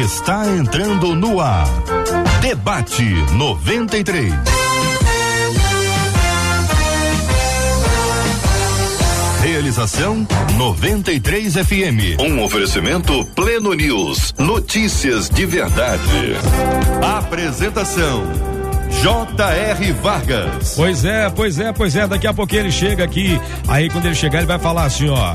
está entrando no ar. Debate 93. Realização 93 FM. Um oferecimento Pleno News. Notícias de verdade. Apresentação J.R. Vargas. Pois é, pois é, pois é. Daqui a pouquinho ele chega aqui. Aí quando ele chegar, ele vai falar assim, ó.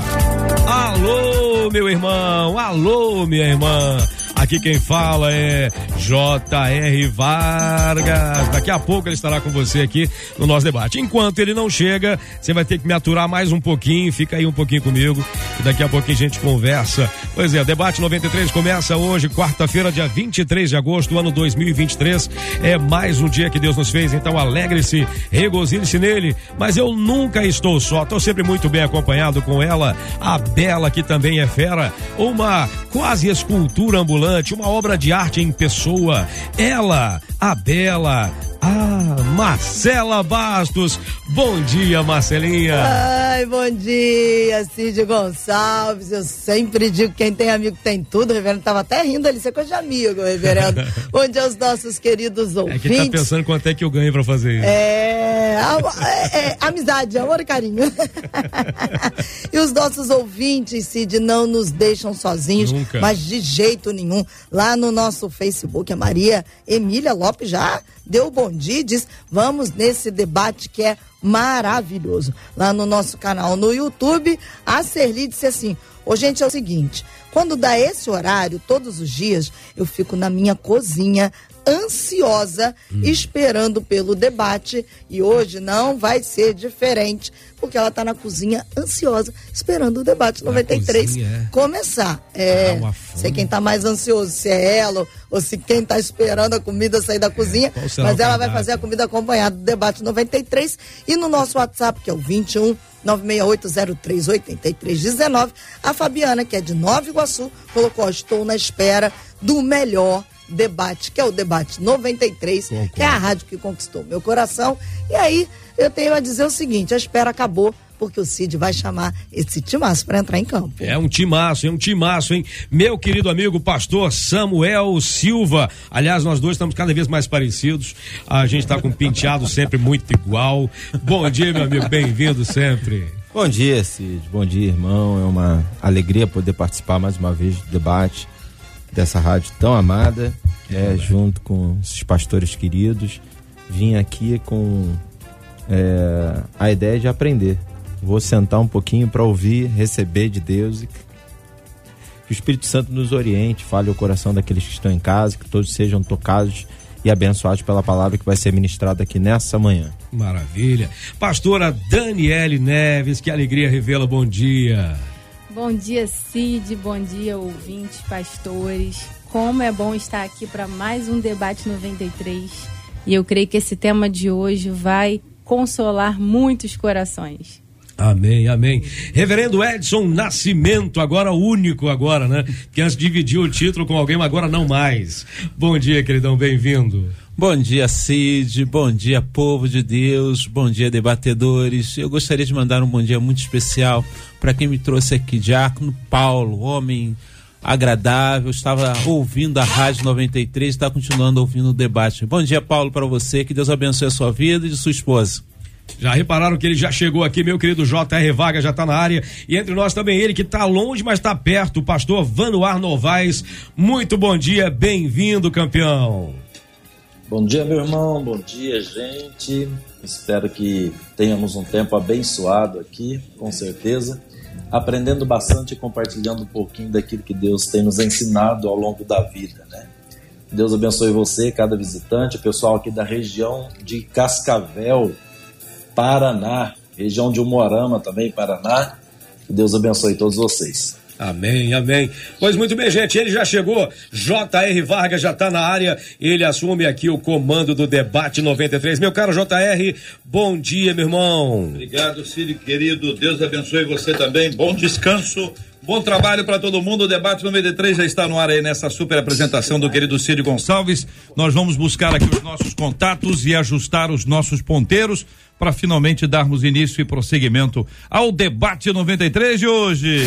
Alô, meu irmão. Alô, minha irmã. Aqui quem fala é J.R. Vargas. Daqui a pouco ele estará com você aqui no nosso debate. Enquanto ele não chega, você vai ter que me aturar mais um pouquinho. Fica aí um pouquinho comigo. E daqui a pouquinho a gente conversa. Pois é, debate 93 começa hoje, quarta-feira, dia 23 de agosto ano 2023. É mais um dia que Deus nos fez, então alegre-se, regozile-se nele. Mas eu nunca estou só, estou sempre muito bem acompanhado com ela, a Bela, que também é fera, uma quase escultura ambulante uma obra de arte em pessoa. Ela, a Bela, ah, Marcela Bastos. Bom dia, Marcelinha. Ai, bom dia, Cid Gonçalves. Eu sempre digo que quem tem amigo tem tudo. O reverendo tava até rindo ali, você é coisa de amigo, reverendo. bom dia aos nossos queridos ouvintes. É que tá pensando quanto é que eu ganhei pra fazer isso. É, é, é amizade, amor e carinho. e os nossos ouvintes, Cid, não nos deixam sozinhos, Nunca. mas de jeito nenhum. Lá no nosso Facebook, a Maria Emília Lopes já deu bom dia e diz: vamos nesse debate que é maravilhoso. Lá no nosso canal no YouTube, a Serli disse assim: Ô, gente, é o seguinte: quando dá esse horário, todos os dias, eu fico na minha cozinha ansiosa, hum. esperando pelo debate. E hoje não vai ser diferente, porque ela está na cozinha ansiosa, esperando o debate 93 cozinha, é. começar. É, ah, sei quem está mais ansioso, se é ela ou se quem está esperando a comida sair da é, cozinha. Mas ela vai fazer a comida acompanhada do debate 93. E no nosso WhatsApp, que é o 21 968038319, a Fabiana, que é de Nova Iguaçu, colocou: Estou na espera do melhor debate, que é o debate 93, Concordo. que é a rádio que conquistou meu coração. E aí eu tenho a dizer o seguinte: a espera acabou porque o Cid vai chamar esse timaço para entrar em campo. É um timaço, é um timaço, hein? Meu querido amigo pastor Samuel Silva. Aliás, nós dois estamos cada vez mais parecidos. A gente está com um penteado sempre muito igual. Bom dia, meu amigo, bem-vindo sempre. Bom dia, Cid. Bom dia, irmão. É uma alegria poder participar mais uma vez do debate dessa rádio tão amada, é, junto com esses pastores queridos. Vim aqui com é, a ideia de aprender. Vou sentar um pouquinho para ouvir, receber de Deus e que o Espírito Santo nos oriente, fale o coração daqueles que estão em casa, que todos sejam tocados e abençoados pela palavra que vai ser ministrada aqui nessa manhã. Maravilha. Pastora Daniele Neves, que alegria revela, bom dia. Bom dia, Cid. Bom dia, ouvintes, pastores. Como é bom estar aqui para mais um debate 93. E eu creio que esse tema de hoje vai consolar muitos corações. Amém, amém. Reverendo Edson Nascimento, agora único agora, né? Que antes dividiu o título com alguém, mas agora não mais. Bom dia, queridão, bem-vindo. Bom dia, Cid. Bom dia, povo de Deus. Bom dia, debatedores. Eu gostaria de mandar um bom dia muito especial para quem me trouxe aqui, Diácono Paulo, homem agradável. Estava ouvindo a Rádio 93 e está continuando ouvindo o debate. Bom dia, Paulo, para você. Que Deus abençoe a sua vida e de sua esposa. Já repararam que ele já chegou aqui, meu querido J.R. Vaga já está na área. E entre nós também ele que está longe, mas está perto, o pastor Vanuar Novaes. Muito bom dia, bem-vindo, campeão. Bom dia, meu irmão. Bom dia, gente. Espero que tenhamos um tempo abençoado aqui, com certeza. Aprendendo bastante e compartilhando um pouquinho daquilo que Deus tem nos ensinado ao longo da vida, né? Deus abençoe você, cada visitante, o pessoal aqui da região de Cascavel, Paraná, região de Umorama também, Paraná. Que Deus abençoe todos vocês. Amém, amém. Pois muito bem, gente, ele já chegou. J.R. Vargas já está na área. Ele assume aqui o comando do debate 93. Meu caro J.R., bom dia, meu irmão. Obrigado, Ciro, querido. Deus abençoe você também. Bom descanso. Bom trabalho para todo mundo. O debate 93 já está no ar aí nessa super apresentação do querido Cid Gonçalves. Nós vamos buscar aqui os nossos contatos e ajustar os nossos ponteiros para finalmente darmos início e prosseguimento ao debate 93 de hoje.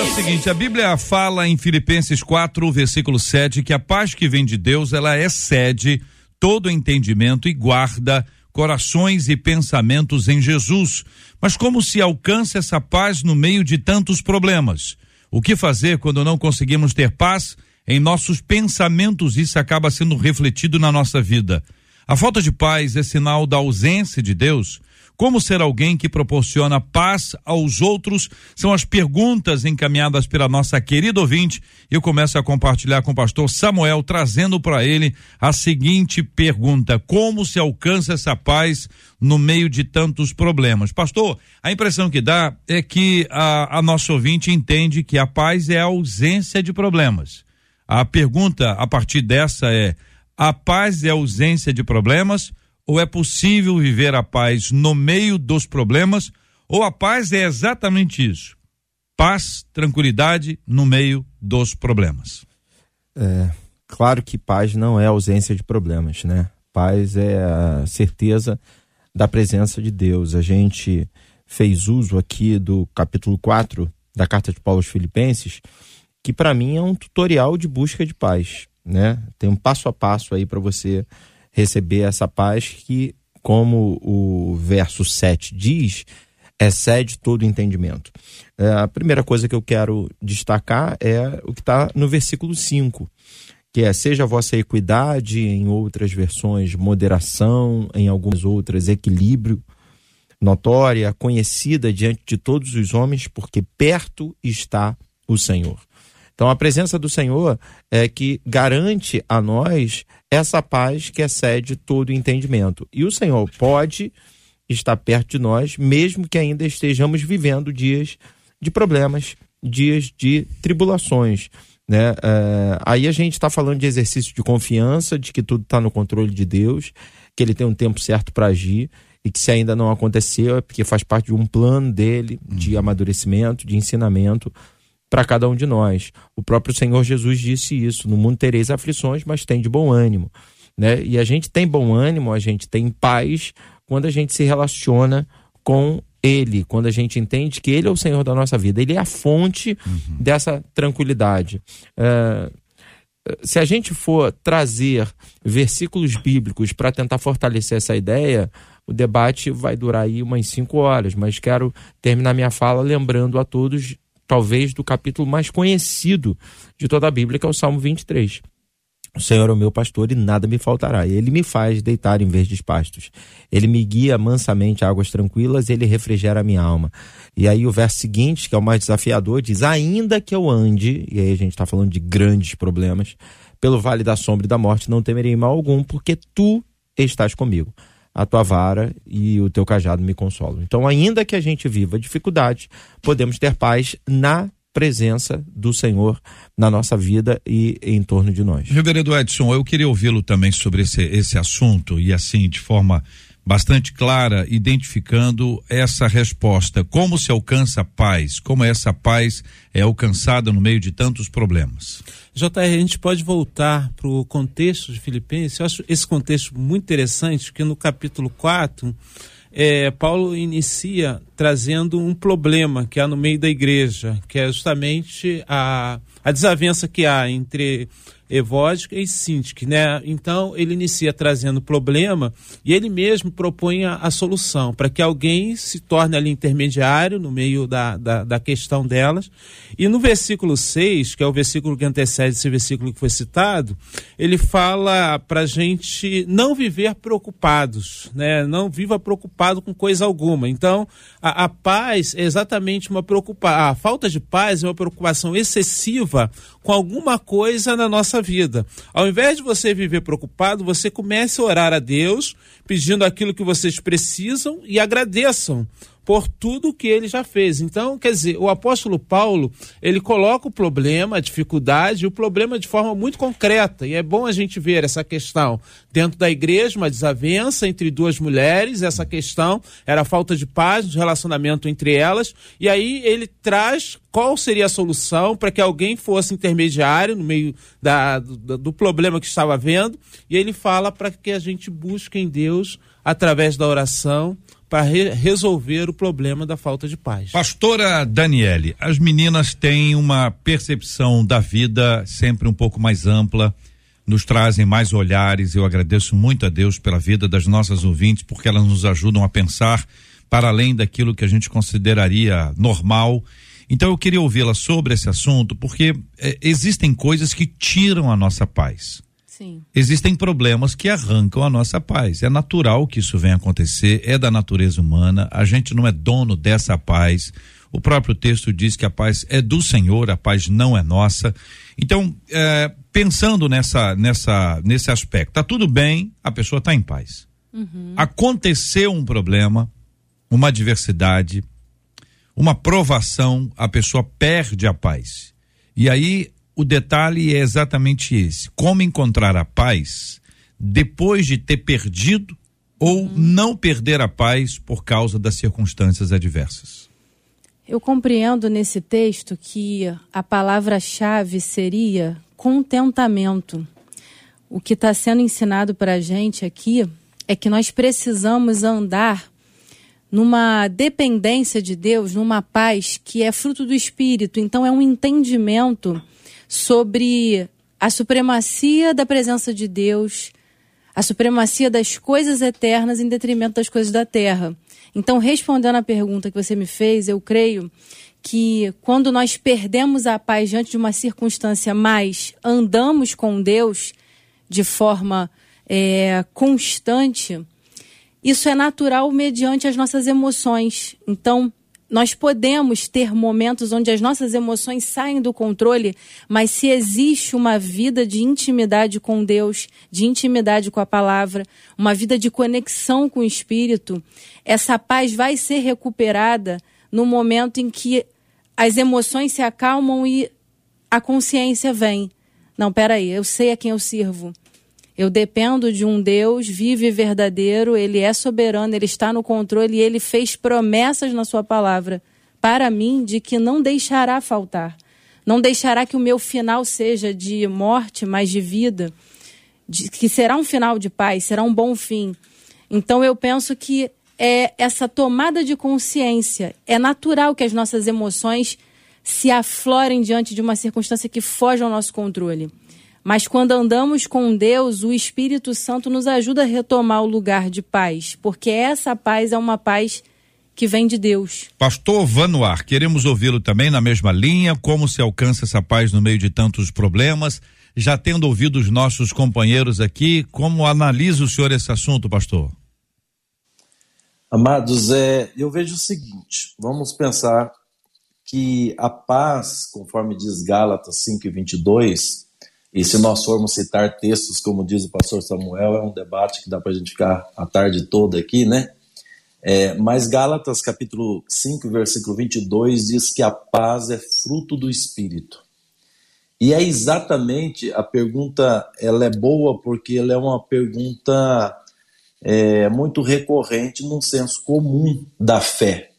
É seguinte, a Bíblia fala em Filipenses 4, versículo 7, que a paz que vem de Deus, ela excede é todo entendimento e guarda corações e pensamentos em Jesus. Mas como se alcança essa paz no meio de tantos problemas? O que fazer quando não conseguimos ter paz em nossos pensamentos? Isso acaba sendo refletido na nossa vida. A falta de paz é sinal da ausência de Deus. Como ser alguém que proporciona paz aos outros? São as perguntas encaminhadas pela nossa querida ouvinte. Eu começo a compartilhar com o pastor Samuel, trazendo para ele a seguinte pergunta: Como se alcança essa paz no meio de tantos problemas? Pastor, a impressão que dá é que a, a nossa ouvinte entende que a paz é a ausência de problemas. A pergunta a partir dessa é: a paz é a ausência de problemas? Ou é possível viver a paz no meio dos problemas? Ou a paz é exatamente isso? Paz, tranquilidade no meio dos problemas. É, claro que paz não é ausência de problemas, né? Paz é a certeza da presença de Deus. A gente fez uso aqui do capítulo 4 da carta de Paulo aos Filipenses, que para mim é um tutorial de busca de paz, né? Tem um passo a passo aí para você receber essa paz que, como o verso 7 diz, excede todo entendimento. É, a primeira coisa que eu quero destacar é o que está no versículo 5, que é: seja a vossa equidade, em outras versões, moderação, em algumas outras, equilíbrio, notória, conhecida diante de todos os homens, porque perto está o Senhor. Então, a presença do Senhor é que garante a nós essa paz que excede todo entendimento. E o Senhor pode estar perto de nós, mesmo que ainda estejamos vivendo dias de problemas, dias de tribulações. Né? É, aí a gente está falando de exercício de confiança, de que tudo está no controle de Deus, que Ele tem um tempo certo para agir e que se ainda não aconteceu é porque faz parte de um plano dele de uhum. amadurecimento, de ensinamento para cada um de nós. O próprio Senhor Jesus disse isso: no mundo tereis aflições, mas tem de bom ânimo. Né? E a gente tem bom ânimo, a gente tem paz quando a gente se relaciona com Ele, quando a gente entende que Ele é o Senhor da nossa vida, Ele é a fonte uhum. dessa tranquilidade. Uh, se a gente for trazer versículos bíblicos para tentar fortalecer essa ideia, o debate vai durar aí umas cinco horas, mas quero terminar minha fala lembrando a todos talvez do capítulo mais conhecido de toda a Bíblia, que é o Salmo 23. O Senhor é o meu pastor e nada me faltará. Ele me faz deitar em verdes pastos. Ele me guia mansamente a águas tranquilas ele refrigera a minha alma. E aí o verso seguinte, que é o mais desafiador, diz: Ainda que eu ande, e aí a gente está falando de grandes problemas, pelo vale da sombra e da morte, não temerei mal algum, porque tu estás comigo a tua vara e o teu cajado me consolam. Então, ainda que a gente viva dificuldades, podemos ter paz na presença do Senhor na nossa vida e em torno de nós. Reverendo Edson, eu queria ouvi-lo também sobre esse, esse assunto e assim, de forma bastante clara, identificando essa resposta. Como se alcança a paz? Como essa paz é alcançada no meio de tantos problemas? JR, a gente pode voltar para o contexto de Filipenses. Eu acho esse contexto muito interessante, porque no capítulo 4, é, Paulo inicia trazendo um problema que há no meio da igreja, que é justamente a, a desavença que há entre evódica e síntica, né? Então ele inicia trazendo o problema e ele mesmo propõe a, a solução para que alguém se torne ali intermediário no meio da, da, da, questão delas. E no versículo 6, que é o versículo que antecede esse versículo que foi citado, ele fala para a gente não viver preocupados, né? Não viva preocupado com coisa alguma. Então a, a paz é exatamente uma preocupação, a falta de paz é uma preocupação excessiva com alguma coisa na nossa vida. Ao invés de você viver preocupado, você comece a orar a Deus, pedindo aquilo que vocês precisam e agradeçam por tudo que ele já fez. Então, quer dizer, o apóstolo Paulo, ele coloca o problema, a dificuldade, o problema de forma muito concreta. E é bom a gente ver essa questão dentro da igreja, uma desavença entre duas mulheres, essa questão era a falta de paz no relacionamento entre elas. E aí ele traz qual seria a solução para que alguém fosse intermediário no meio da, do, do problema que estava havendo. E ele fala para que a gente busque em Deus, através da oração, para re resolver o problema da falta de paz. Pastora Daniele, as meninas têm uma percepção da vida sempre um pouco mais ampla, nos trazem mais olhares. Eu agradeço muito a Deus pela vida das nossas ouvintes, porque elas nos ajudam a pensar para além daquilo que a gente consideraria normal. Então eu queria ouvi-la sobre esse assunto, porque é, existem coisas que tiram a nossa paz. Sim. Existem problemas que arrancam a nossa paz. É natural que isso venha acontecer, é da natureza humana. A gente não é dono dessa paz. O próprio texto diz que a paz é do Senhor, a paz não é nossa. Então, é, pensando nessa, nessa, nesse aspecto, tá tudo bem, a pessoa está em paz. Uhum. Aconteceu um problema, uma adversidade, uma provação, a pessoa perde a paz. E aí o detalhe é exatamente esse: como encontrar a paz depois de ter perdido ou uhum. não perder a paz por causa das circunstâncias adversas. Eu compreendo nesse texto que a palavra-chave seria contentamento. O que está sendo ensinado para a gente aqui é que nós precisamos andar numa dependência de Deus, numa paz que é fruto do Espírito. Então, é um entendimento sobre a supremacia da presença de Deus, a supremacia das coisas eternas em detrimento das coisas da terra. Então, respondendo à pergunta que você me fez, eu creio que quando nós perdemos a paz diante de uma circunstância, mas andamos com Deus de forma é, constante, isso é natural mediante as nossas emoções. Então, nós podemos ter momentos onde as nossas emoções saem do controle, mas se existe uma vida de intimidade com Deus, de intimidade com a palavra, uma vida de conexão com o Espírito, essa paz vai ser recuperada no momento em que as emoções se acalmam e a consciência vem. Não, peraí, eu sei a quem eu sirvo. Eu dependo de um Deus vivo e verdadeiro, ele é soberano, ele está no controle e ele fez promessas na sua palavra para mim de que não deixará faltar. Não deixará que o meu final seja de morte, mas de vida, de, que será um final de paz, será um bom fim. Então eu penso que é essa tomada de consciência. É natural que as nossas emoções se aflorem diante de uma circunstância que foge ao nosso controle. Mas quando andamos com Deus, o Espírito Santo nos ajuda a retomar o lugar de paz, porque essa paz é uma paz que vem de Deus. Pastor Vanuar, queremos ouvi-lo também na mesma linha, como se alcança essa paz no meio de tantos problemas. Já tendo ouvido os nossos companheiros aqui, como analisa o senhor esse assunto, pastor? Amados, é, eu vejo o seguinte: vamos pensar que a paz, conforme diz Gálatas 5 e 22, e se nós formos citar textos, como diz o pastor Samuel, é um debate que dá para a gente ficar a tarde toda aqui, né? É, mas Gálatas capítulo 5, versículo 22 diz que a paz é fruto do Espírito. E é exatamente a pergunta, ela é boa porque ela é uma pergunta é, muito recorrente num senso comum da fé.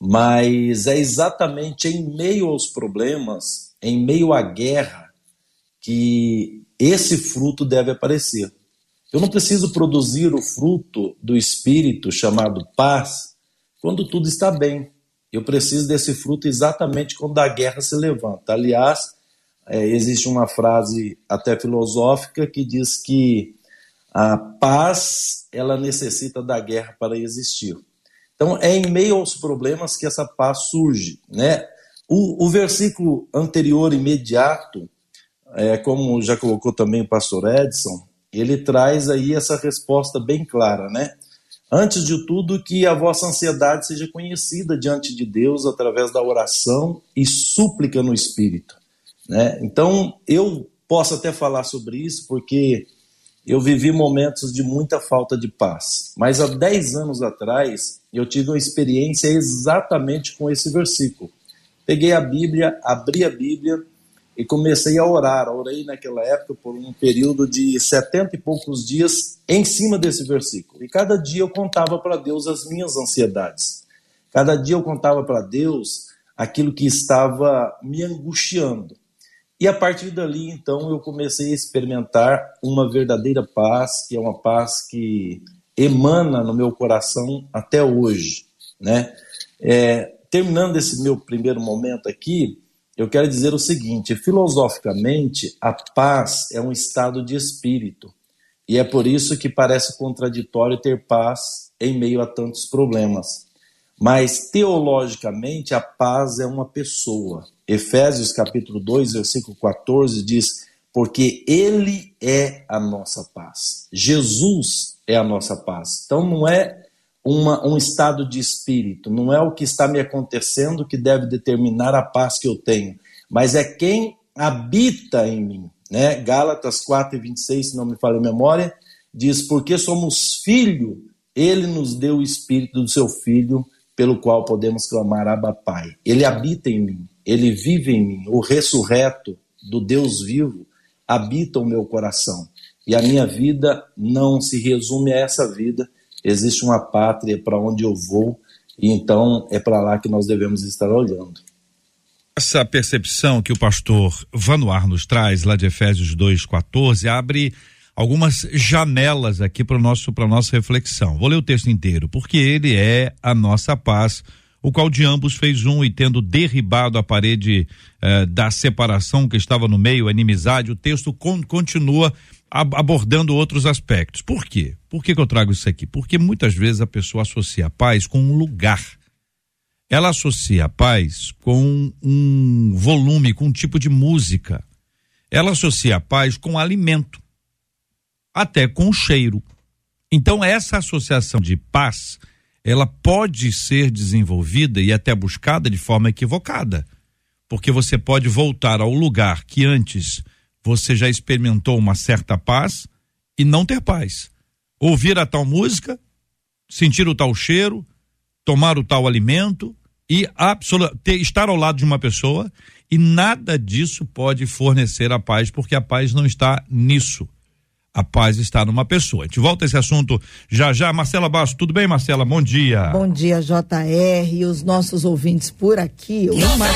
Mas é exatamente em meio aos problemas, em meio à guerra, que esse fruto deve aparecer. Eu não preciso produzir o fruto do Espírito chamado paz quando tudo está bem. Eu preciso desse fruto exatamente quando a guerra se levanta. Aliás, é, existe uma frase até filosófica que diz que a paz ela necessita da guerra para existir. Então é em meio aos problemas que essa paz surge, né? O, o versículo anterior imediato é, como já colocou também o pastor Edson, ele traz aí essa resposta bem clara, né? Antes de tudo, que a vossa ansiedade seja conhecida diante de Deus através da oração e súplica no Espírito. Né? Então, eu posso até falar sobre isso porque eu vivi momentos de muita falta de paz. Mas há 10 anos atrás, eu tive uma experiência exatamente com esse versículo. Peguei a Bíblia, abri a Bíblia e comecei a orar. Orei naquela época por um período de setenta e poucos dias em cima desse versículo. E cada dia eu contava para Deus as minhas ansiedades. Cada dia eu contava para Deus aquilo que estava me angustiando. E a partir dali, então, eu comecei a experimentar uma verdadeira paz, que é uma paz que emana no meu coração até hoje, né? É, terminando esse meu primeiro momento aqui, eu quero dizer o seguinte: filosoficamente, a paz é um estado de espírito. E é por isso que parece contraditório ter paz em meio a tantos problemas. Mas teologicamente, a paz é uma pessoa. Efésios capítulo 2, versículo 14 diz: "Porque ele é a nossa paz". Jesus é a nossa paz. Então não é uma, um estado de espírito, não é o que está me acontecendo que deve determinar a paz que eu tenho, mas é quem habita em mim. Né? Gálatas 4 e 26, se não me falha a memória, diz: Porque somos filho, ele nos deu o espírito do seu filho, pelo qual podemos clamar Abba Pai. Ele habita em mim, ele vive em mim, o ressurreto do Deus vivo habita o meu coração. E a minha vida não se resume a essa vida, existe uma pátria para onde eu vou, e então é para lá que nós devemos estar olhando. Essa percepção que o pastor Vanuar nos traz, lá de Efésios 2,14, abre algumas janelas aqui para nosso para nossa reflexão. Vou ler o texto inteiro, porque ele é a nossa paz, o qual de ambos fez um e tendo derribado a parede eh, da separação que estava no meio, a inimizade, o texto con continua abordando outros aspectos. Por quê? Por que, que eu trago isso aqui? Porque muitas vezes a pessoa associa a paz com um lugar. Ela associa a paz com um volume, com um tipo de música. Ela associa a paz com alimento, até com cheiro. Então, essa associação de paz, ela pode ser desenvolvida e até buscada de forma equivocada. Porque você pode voltar ao lugar que antes você já experimentou uma certa paz e não ter paz. Ouvir a tal música, sentir o tal cheiro, tomar o tal alimento e ter, estar ao lado de uma pessoa e nada disso pode fornecer a paz, porque a paz não está nisso. A paz está numa pessoa. A gente volta a esse assunto já já. Marcela Basso, tudo bem, Marcela? Bom dia. Bom dia, JR, e os nossos ouvintes por aqui. Uma...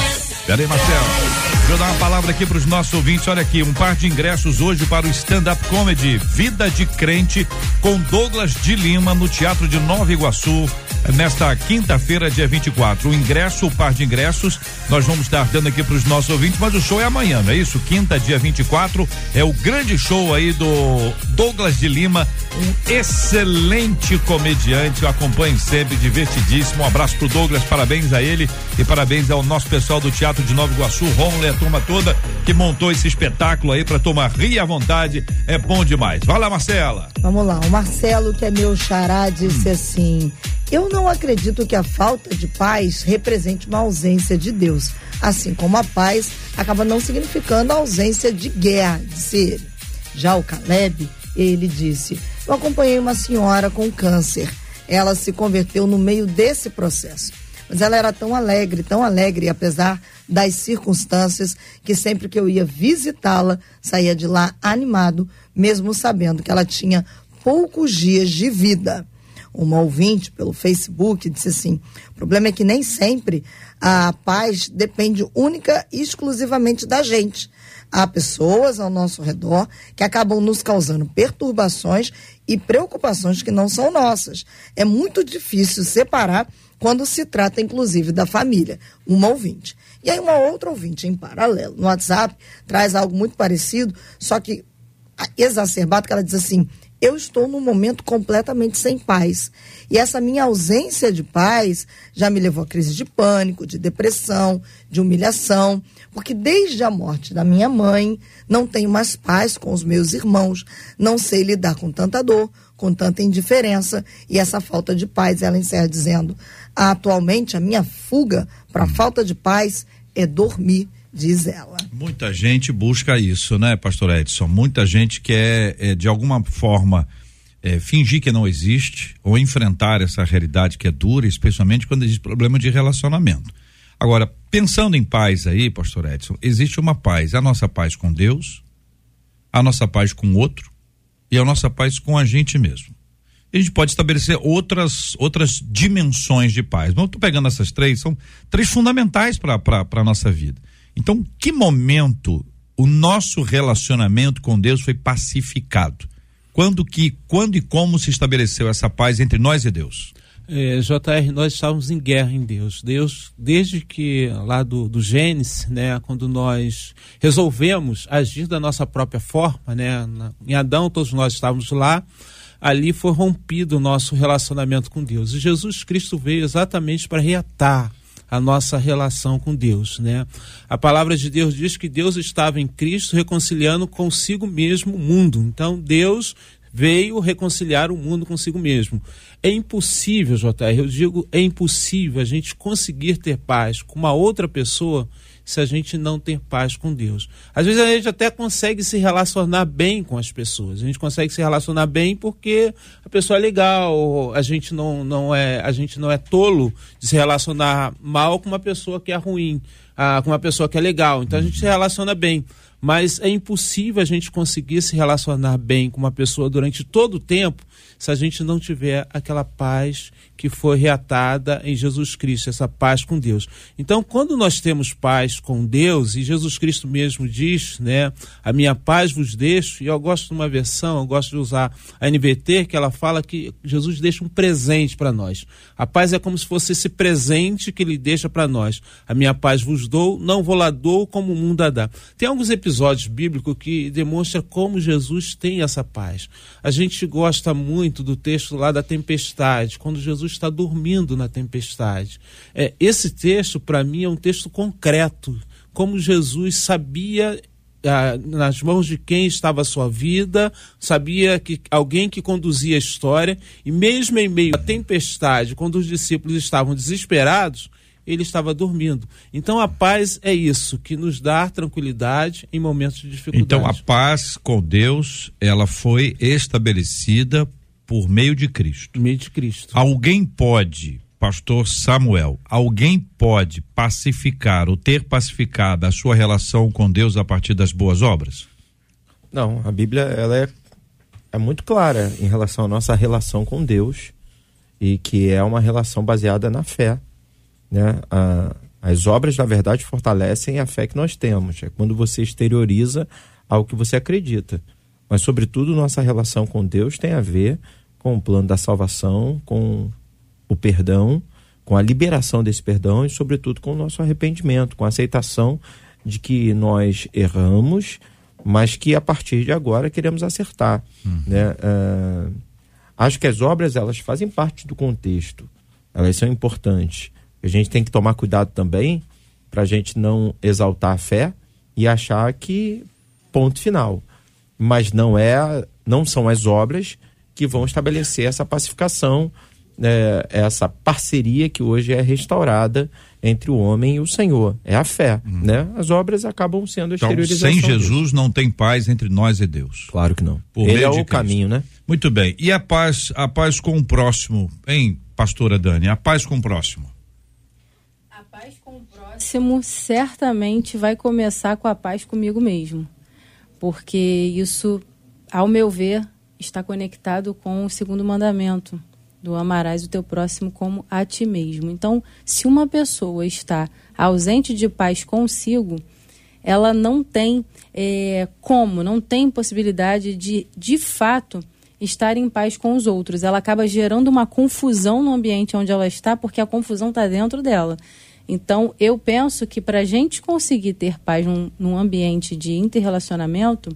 Peraí, Marcela. Deixa eu dar uma palavra aqui para os nossos ouvintes. Olha aqui, um par de ingressos hoje para o stand-up comedy Vida de Crente com Douglas de Lima no Teatro de Nova Iguaçu nesta quinta-feira, dia 24. O ingresso, o par de ingressos, nós vamos estar dando aqui para os nossos ouvintes, mas o show é amanhã, não é isso? Quinta, dia 24, é o grande show aí do Douglas de Lima, um excelente comediante. Eu acompanho sempre, divertidíssimo. Um abraço pro Douglas, parabéns a ele e parabéns ao nosso pessoal do Teatro de Nova Iguaçu, Romulo a turma toda que montou esse espetáculo aí para tomar rir à vontade. É bom demais. Vai lá, Marcela. Vamos lá. O Marcelo, que é meu xará, disse hum. assim: Eu não acredito que a falta de paz represente uma ausência de Deus. Assim como a paz acaba não significando a ausência de guerra, disse ele. Já o Caleb, ele disse: Eu acompanhei uma senhora com câncer. Ela se converteu no meio desse processo. Mas ela era tão alegre, tão alegre, apesar das circunstâncias, que sempre que eu ia visitá-la, saía de lá animado, mesmo sabendo que ela tinha poucos dias de vida. Uma ouvinte pelo Facebook disse assim: o problema é que nem sempre a paz depende única e exclusivamente da gente. Há pessoas ao nosso redor que acabam nos causando perturbações e preocupações que não são nossas. É muito difícil separar quando se trata, inclusive, da família. Uma ouvinte. E aí, uma outra ouvinte, em paralelo, no WhatsApp, traz algo muito parecido, só que exacerbado, que ela diz assim: eu estou num momento completamente sem paz. E essa minha ausência de paz já me levou a crise de pânico, de depressão, de humilhação, porque desde a morte da minha mãe, não tenho mais paz com os meus irmãos, não sei lidar com tanta dor, com tanta indiferença, e essa falta de paz, ela encerra dizendo: atualmente a minha fuga para a falta de paz é dormir diz ela. Muita gente busca isso, né, pastor Edson? Muita gente quer, é, de alguma forma, é, fingir que não existe ou enfrentar essa realidade que é dura, especialmente quando existe problema de relacionamento. Agora, pensando em paz aí, pastor Edson, existe uma paz, a nossa paz com Deus, a nossa paz com o outro e a nossa paz com a gente mesmo. A gente pode estabelecer outras outras dimensões de paz. Mas eu estou pegando essas três, são três fundamentais para a nossa vida. Então, que momento o nosso relacionamento com Deus foi pacificado? Quando que, quando e como se estabeleceu essa paz entre nós e Deus? É, JR, nós estávamos em guerra em Deus. Deus, desde que lá do, do Gênesis, né, quando nós resolvemos agir da nossa própria forma, né, na, em Adão todos nós estávamos lá, ali foi rompido o nosso relacionamento com Deus. E Jesus Cristo veio exatamente para reatar a nossa relação com Deus, né? A palavra de Deus diz que Deus estava em Cristo reconciliando consigo mesmo o mundo. Então Deus veio reconciliar o mundo consigo mesmo. É impossível, JR, eu digo, é impossível a gente conseguir ter paz com uma outra pessoa se a gente não ter paz com Deus. Às vezes a gente até consegue se relacionar bem com as pessoas. A gente consegue se relacionar bem porque a pessoa é legal, a gente não, não é, a gente não é tolo de se relacionar mal com uma pessoa que é ruim, ah, com uma pessoa que é legal. Então a gente se relaciona bem mas é impossível a gente conseguir se relacionar bem com uma pessoa durante todo o tempo se a gente não tiver aquela paz que foi reatada em Jesus Cristo, essa paz com Deus. Então, quando nós temos paz com Deus, e Jesus Cristo mesmo diz, né, a minha paz vos deixo, e eu gosto de uma versão, eu gosto de usar a NVT, que ela fala que Jesus deixa um presente para nós. A paz é como se fosse esse presente que ele deixa para nós. A minha paz vos dou, não vou lá dou como o mundo a dá. Tem alguns episódios bíblicos que demonstram como Jesus tem essa paz. A gente gosta muito do texto lá da tempestade, quando Jesus Jesus está dormindo na tempestade. É, esse texto, para mim, é um texto concreto, como Jesus sabia ah, nas mãos de quem estava a sua vida, sabia que alguém que conduzia a história, e mesmo em meio à tempestade, quando os discípulos estavam desesperados, ele estava dormindo. Então a paz é isso, que nos dá tranquilidade em momentos de dificuldade. Então a paz com Deus, ela foi estabelecida por meio de Cristo. Meio de Cristo. Alguém pode, pastor Samuel, alguém pode pacificar ou ter pacificado a sua relação com Deus a partir das boas obras? Não, a Bíblia ela é, é muito clara em relação à nossa relação com Deus e que é uma relação baseada na fé, né? A, as obras, na verdade, fortalecem a fé que nós temos. É quando você exterioriza algo que você acredita. Mas, sobretudo, nossa relação com Deus tem a ver com o plano da salvação, com o perdão, com a liberação desse perdão e, sobretudo, com o nosso arrependimento, com a aceitação de que nós erramos, mas que a partir de agora queremos acertar. Uhum. Né? Uh, acho que as obras elas fazem parte do contexto, elas são importantes. A gente tem que tomar cuidado também para a gente não exaltar a fé e achar que ponto final mas não é, não são as obras que vão estabelecer essa pacificação, é, essa parceria que hoje é restaurada entre o homem e o Senhor. É a fé, hum. né? As obras acabam sendo então, sem Jesus não tem paz entre nós e Deus. Claro que não. Por Ele é o Cristo. caminho, né? Muito bem. E a paz, a paz com o próximo, hein, pastora Dani? A paz com o próximo. Próximo certamente vai começar com a paz comigo mesmo porque isso, ao meu ver, está conectado com o segundo mandamento do amarás o teu próximo como a ti mesmo. Então, se uma pessoa está ausente de paz consigo, ela não tem é, como, não tem possibilidade de, de fato, estar em paz com os outros. Ela acaba gerando uma confusão no ambiente onde ela está, porque a confusão está dentro dela. Então, eu penso que para a gente conseguir ter paz num, num, ambiente de interrelacionamento,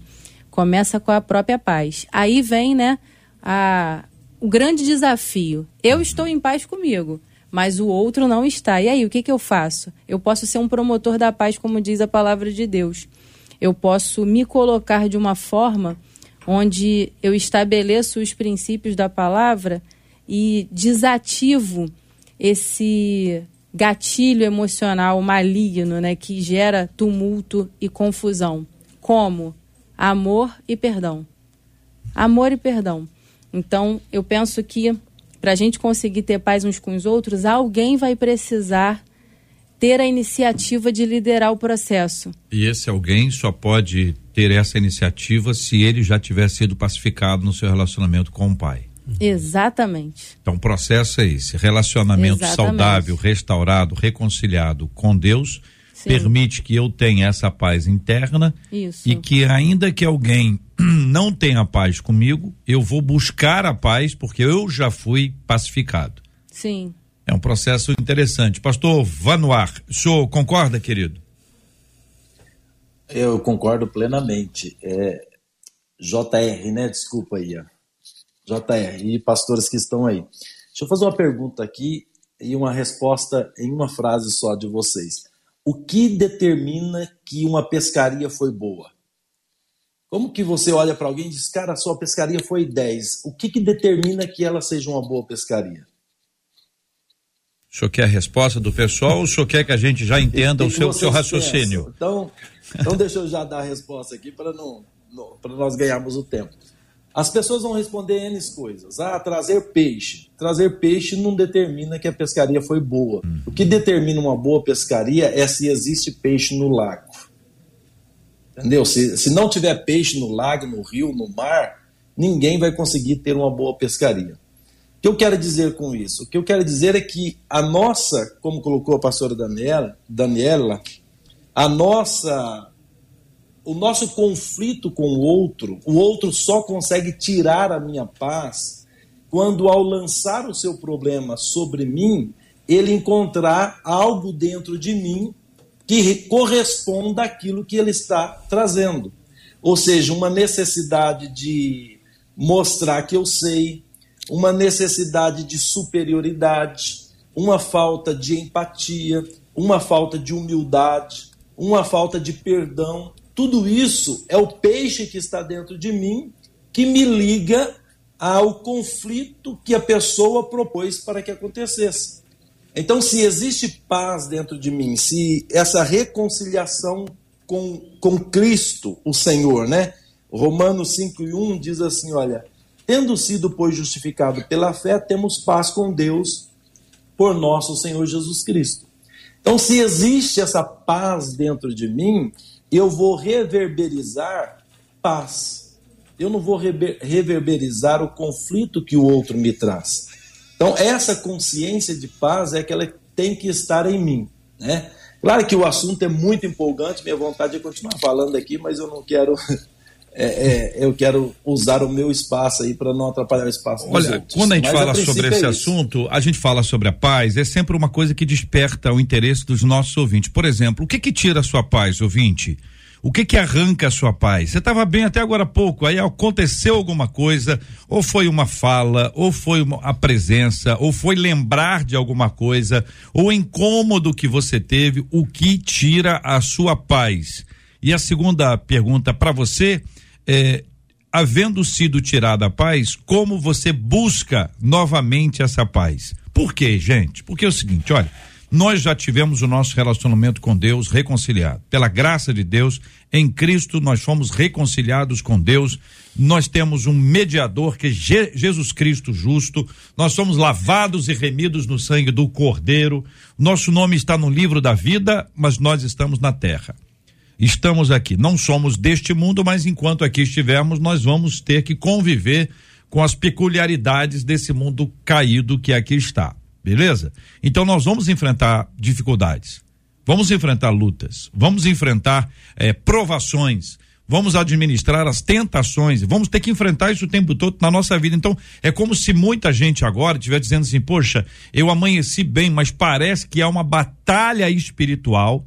começa com a própria paz. Aí vem, né, a, o grande desafio. Eu estou em paz comigo, mas o outro não está. E aí, o que, que eu faço? Eu posso ser um promotor da paz, como diz a palavra de Deus. Eu posso me colocar de uma forma onde eu estabeleço os princípios da palavra e desativo esse gatilho emocional maligno, né, que gera tumulto e confusão. Como amor e perdão. Amor e perdão. Então, eu penso que para a gente conseguir ter paz uns com os outros, alguém vai precisar ter a iniciativa de liderar o processo. E esse alguém só pode ter essa iniciativa se ele já tiver sido pacificado no seu relacionamento com o pai. Exatamente. Então o processo é esse: relacionamento Exatamente. saudável, restaurado, reconciliado com Deus, Sim. permite que eu tenha essa paz interna Isso. e que ainda que alguém não tem a paz comigo, eu vou buscar a paz porque eu já fui pacificado. Sim. É um processo interessante. Pastor Vanuar, o senhor concorda, querido? Eu concordo plenamente. É, JR, né? Desculpa aí. Ó. JR e pastores que estão aí. Deixa eu fazer uma pergunta aqui e uma resposta em uma frase só de vocês. O que determina que uma pescaria foi boa? Como que você olha para alguém e diz, cara, a sua pescaria foi 10. O que, que determina que ela seja uma boa pescaria? O senhor quer a resposta do pessoal ou o senhor quer que a gente já entenda o seu, seu raciocínio? Então, então, deixa eu já dar a resposta aqui para não, não para nós ganharmos o tempo. As pessoas vão responder N coisas. Ah, trazer peixe. Trazer peixe não determina que a pescaria foi boa. Hum. O que determina uma boa pescaria é se existe peixe no lago. Entendeu? Se, se não tiver peixe no lago, no rio, no mar, ninguém vai conseguir ter uma boa pescaria. O que eu quero dizer com isso? O que eu quero dizer é que a nossa, como colocou a pastora Daniela, Daniela a nossa o nosso conflito com o outro, o outro só consegue tirar a minha paz quando ao lançar o seu problema sobre mim, ele encontrar algo dentro de mim que corresponda àquilo que ele está trazendo. Ou seja, uma necessidade de mostrar que eu sei, uma necessidade de superioridade, uma falta de empatia, uma falta de humildade, uma falta de perdão. Tudo isso é o peixe que está dentro de mim que me liga ao conflito que a pessoa propôs para que acontecesse. Então, se existe paz dentro de mim, se essa reconciliação com, com Cristo, o Senhor, né? Romanos 5 e 1 diz assim: olha, tendo sido, pois, justificado pela fé, temos paz com Deus por nosso Senhor Jesus Cristo. Então, se existe essa paz dentro de mim, eu vou reverberizar paz. Eu não vou reverberizar o conflito que o outro me traz. Então, essa consciência de paz é que ela tem que estar em mim. Né? Claro que o assunto é muito empolgante, minha vontade é continuar falando aqui, mas eu não quero. É, é, eu quero usar o meu espaço aí para não atrapalhar o espaço dos Olha, outros. quando a gente mas fala a sobre esse é assunto, a gente fala sobre a paz, é sempre uma coisa que desperta o interesse dos nossos ouvintes. Por exemplo, o que que tira a sua paz, ouvinte? O que que arranca a sua paz? Você estava bem até agora há pouco, aí aconteceu alguma coisa, ou foi uma fala, ou foi uma, a presença, ou foi lembrar de alguma coisa, ou incômodo que você teve, o que tira a sua paz? E a segunda pergunta para você é, havendo sido tirada a paz, como você busca novamente essa paz? Por quê, gente? Porque é o seguinte, olha, nós já tivemos o nosso relacionamento com Deus reconciliado. Pela graça de Deus, em Cristo nós fomos reconciliados com Deus. Nós temos um mediador que é Je Jesus Cristo justo. Nós somos lavados e remidos no sangue do Cordeiro. Nosso nome está no livro da vida, mas nós estamos na terra. Estamos aqui, não somos deste mundo, mas enquanto aqui estivermos, nós vamos ter que conviver com as peculiaridades desse mundo caído que aqui está. Beleza? Então nós vamos enfrentar dificuldades, vamos enfrentar lutas, vamos enfrentar eh, provações, vamos administrar as tentações, vamos ter que enfrentar isso o tempo todo na nossa vida. Então, é como se muita gente agora estiver dizendo assim: poxa, eu amanheci bem, mas parece que há uma batalha espiritual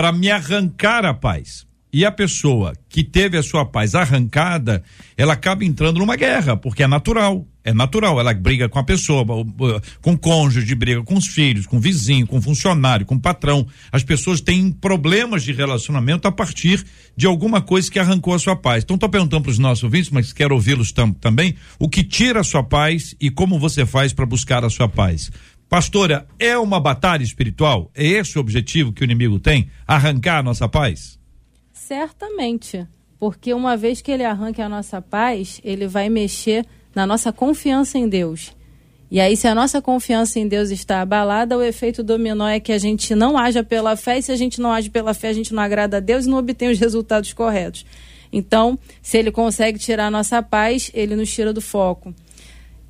para me arrancar a paz. E a pessoa que teve a sua paz arrancada, ela acaba entrando numa guerra, porque é natural. É natural, ela briga com a pessoa, com o cônjuge, briga com os filhos, com o vizinho, com o funcionário, com o patrão. As pessoas têm problemas de relacionamento a partir de alguma coisa que arrancou a sua paz. Então, estou perguntando para os nossos ouvintes, mas quero ouvi-los tam, também, o que tira a sua paz e como você faz para buscar a sua paz. Pastora, é uma batalha espiritual? É esse o objetivo que o inimigo tem? Arrancar a nossa paz? Certamente. Porque uma vez que ele arranque a nossa paz, ele vai mexer na nossa confiança em Deus. E aí, se a nossa confiança em Deus está abalada, o efeito dominó é que a gente não haja pela fé, e se a gente não age pela fé, a gente não agrada a Deus e não obtém os resultados corretos. Então, se ele consegue tirar a nossa paz, ele nos tira do foco.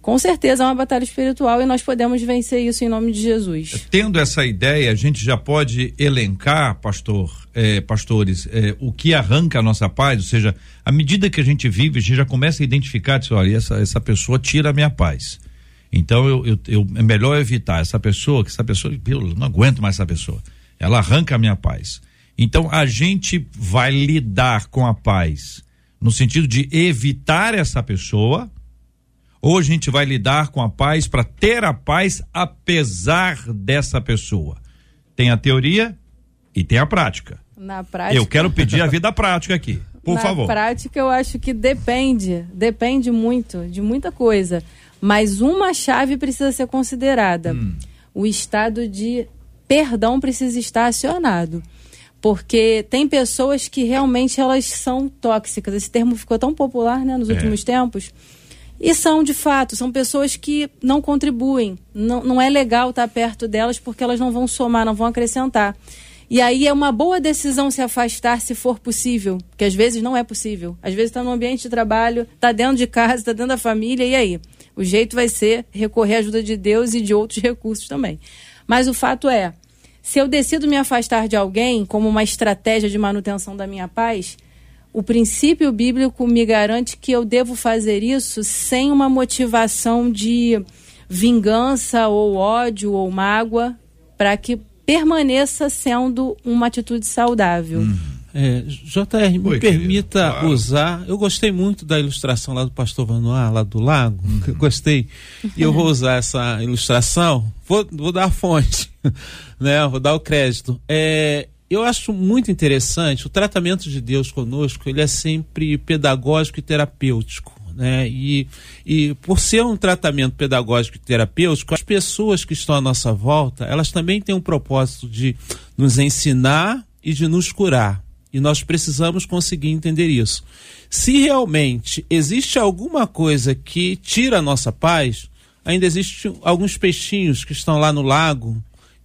Com certeza é uma batalha espiritual e nós podemos vencer isso em nome de Jesus. Tendo essa ideia, a gente já pode elencar, pastor, eh, pastores, eh, o que arranca a nossa paz, ou seja, à medida que a gente vive, a gente já começa a identificar, diz, olha, essa, essa pessoa tira a minha paz. Então eu, eu, eu, é melhor evitar essa pessoa, que essa pessoa, eu não aguento mais essa pessoa. Ela arranca a minha paz. Então a gente vai lidar com a paz no sentido de evitar essa pessoa ou a gente vai lidar com a paz para ter a paz apesar dessa pessoa? Tem a teoria e tem a prática. Na prática. Eu quero pedir a vida prática aqui, por Na favor. Na prática, eu acho que depende, depende muito de muita coisa. Mas uma chave precisa ser considerada: hum. o estado de perdão precisa estar acionado. Porque tem pessoas que realmente elas são tóxicas. Esse termo ficou tão popular né, nos é. últimos tempos e são, de fato, são pessoas que não contribuem. Não, não é legal estar perto delas porque elas não vão somar, não vão acrescentar. E aí é uma boa decisão se afastar se for possível, que às vezes não é possível. Às vezes está no ambiente de trabalho, está dentro de casa, está dentro da família, e aí? O jeito vai ser recorrer à ajuda de Deus e de outros recursos também. Mas o fato é, se eu decido me afastar de alguém como uma estratégia de manutenção da minha paz, o princípio bíblico me garante que eu devo fazer isso sem uma motivação de vingança ou ódio ou mágoa, para que permaneça sendo uma atitude saudável. Hum. É, JR, me Oi, permita claro. usar. Eu gostei muito da ilustração lá do pastor Vanois, lá do lago. Uhum. Gostei. E eu vou usar essa ilustração. Vou, vou dar a fonte, né? Vou dar o crédito. É, eu acho muito interessante o tratamento de Deus conosco, ele é sempre pedagógico e terapêutico. Né? E, e por ser um tratamento pedagógico e terapêutico, as pessoas que estão à nossa volta, elas também têm um propósito de nos ensinar e de nos curar. E nós precisamos conseguir entender isso. Se realmente existe alguma coisa que tira a nossa paz, ainda existem alguns peixinhos que estão lá no lago,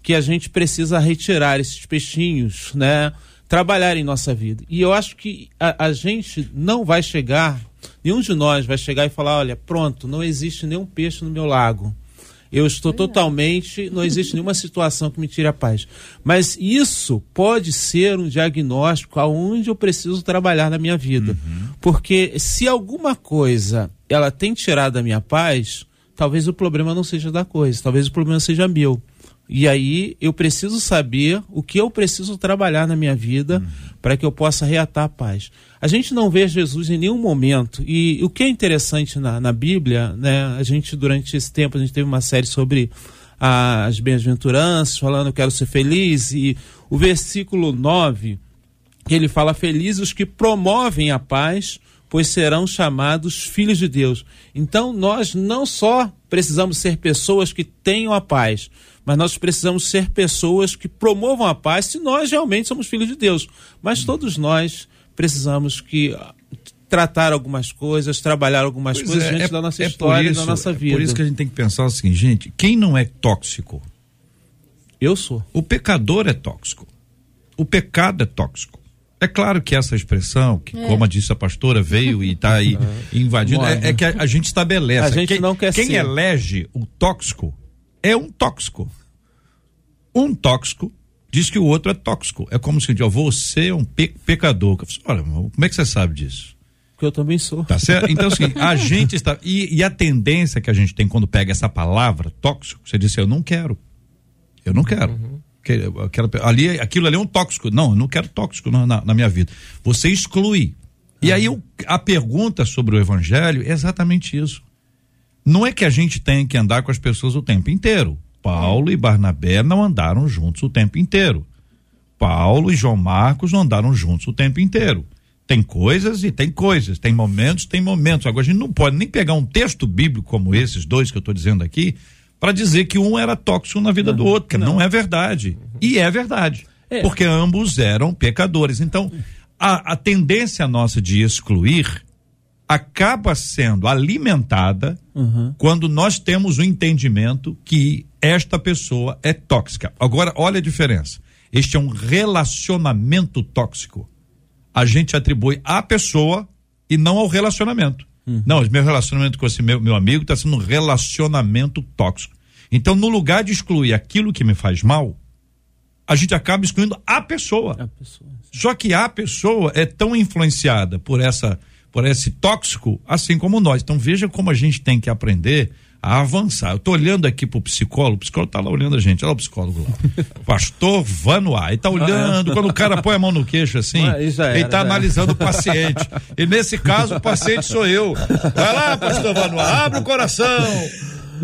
que a gente precisa retirar esses peixinhos, né? Trabalhar em nossa vida. E eu acho que a, a gente não vai chegar, nenhum de nós vai chegar e falar: olha, pronto, não existe nenhum peixe no meu lago. Eu estou totalmente. Não existe nenhuma situação que me tire a paz. Mas isso pode ser um diagnóstico aonde eu preciso trabalhar na minha vida. Uhum. Porque se alguma coisa ela tem tirado a minha paz, talvez o problema não seja da coisa, talvez o problema seja meu. E aí eu preciso saber o que eu preciso trabalhar na minha vida uhum. para que eu possa reatar a paz. A gente não vê Jesus em nenhum momento. E o que é interessante na, na Bíblia, né? A gente, durante esse tempo, a gente teve uma série sobre as bem-aventuranças, falando quero ser feliz, e o versículo 9, ele fala: Felizes os que promovem a paz, pois serão chamados filhos de Deus. Então, nós não só precisamos ser pessoas que tenham a paz, mas nós precisamos ser pessoas que promovam a paz se nós realmente somos filhos de Deus. Mas todos nós precisamos que ah, tratar algumas coisas, trabalhar algumas pois coisas é, diante é, da nossa é história isso, e da nossa vida. É por isso que a gente tem que pensar assim, gente, quem não é tóxico? Eu sou. O pecador é tóxico. O pecado é tóxico. É claro que essa expressão, que é. como disse a pastora, veio e está aí invadindo, é, é, que a, a, gente estabelece. A gente quem, não quer Quem ser. elege o tóxico é um tóxico. Um tóxico diz que o outro é tóxico. É como se diz, você é um pe pecador. Olha, como é que você sabe disso? Porque eu também sou. Tá certo? Então, assim, a gente está. E, e, a tendência que a gente tem quando pega essa palavra, tóxico, você disse, eu não quero. Eu não quero. Uhum. Aquela, ali, aquilo ali é um tóxico. Não, eu não quero tóxico na, na, minha vida. Você exclui. E aí a pergunta sobre o evangelho é exatamente isso. Não é que a gente tem que andar com as pessoas o tempo inteiro. Paulo e Barnabé não andaram juntos o tempo inteiro. Paulo e João Marcos não andaram juntos o tempo inteiro. Tem coisas e tem coisas, tem momentos, tem momentos. Agora a gente não pode nem pegar um texto bíblico como esses dois que eu estou dizendo aqui para dizer que um era tóxico na vida não, do outro, que não. não é verdade. E é verdade. É. Porque ambos eram pecadores. Então, a, a tendência nossa de excluir acaba sendo alimentada uhum. quando nós temos o entendimento que esta pessoa é tóxica. Agora, olha a diferença. Este é um relacionamento tóxico. A gente atribui à pessoa e não ao relacionamento. Uhum. Não, meu relacionamento com esse meu, meu amigo está sendo um relacionamento tóxico. Então, no lugar de excluir aquilo que me faz mal, a gente acaba excluindo a pessoa. A pessoa Só que a pessoa é tão influenciada por essa por esse tóxico, assim como nós. Então veja como a gente tem que aprender a avançar. Eu estou olhando aqui pro psicólogo, o psicólogo está lá olhando a gente, olha o psicólogo lá. Pastor Vanuá, ele tá olhando, quando o cara põe a mão no queixo assim, era, ele está analisando o paciente. E nesse caso, o paciente sou eu. Vai lá, pastor Vanuá, abre o coração.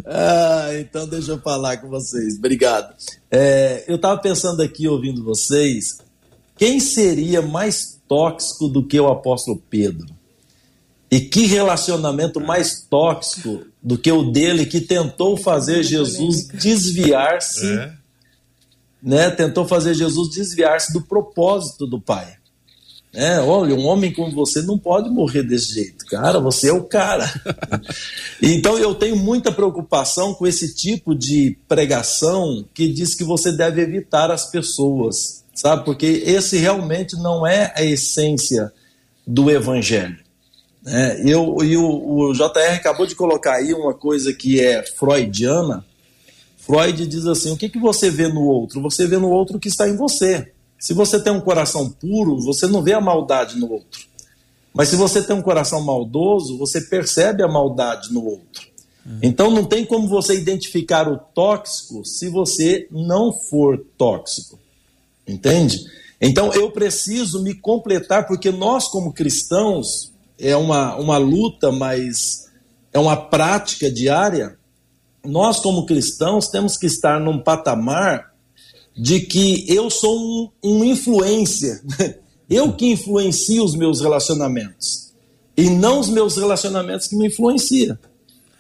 Ah, então deixa eu falar com vocês. Obrigado. É, eu estava pensando aqui, ouvindo vocês, quem seria mais tóxico do que o apóstolo Pedro? E que relacionamento mais tóxico do que o dele que tentou fazer Jesus desviar-se, é. né? Tentou fazer Jesus desviar-se do propósito do Pai. É, olha, um homem como você não pode morrer desse jeito, cara. Você é o cara. então eu tenho muita preocupação com esse tipo de pregação que diz que você deve evitar as pessoas, sabe? Porque esse realmente não é a essência do evangelho. É, eu, e o, o JR acabou de colocar aí uma coisa que é freudiana. Freud diz assim: o que, que você vê no outro? Você vê no outro o que está em você. Se você tem um coração puro, você não vê a maldade no outro. Mas se você tem um coração maldoso, você percebe a maldade no outro. Então não tem como você identificar o tóxico se você não for tóxico. Entende? Então eu preciso me completar, porque nós, como cristãos, é uma, uma luta, mas é uma prática diária. Nós, como cristãos, temos que estar num patamar de que eu sou um, um influencer. Eu que influencio os meus relacionamentos. E não os meus relacionamentos que me influenciam.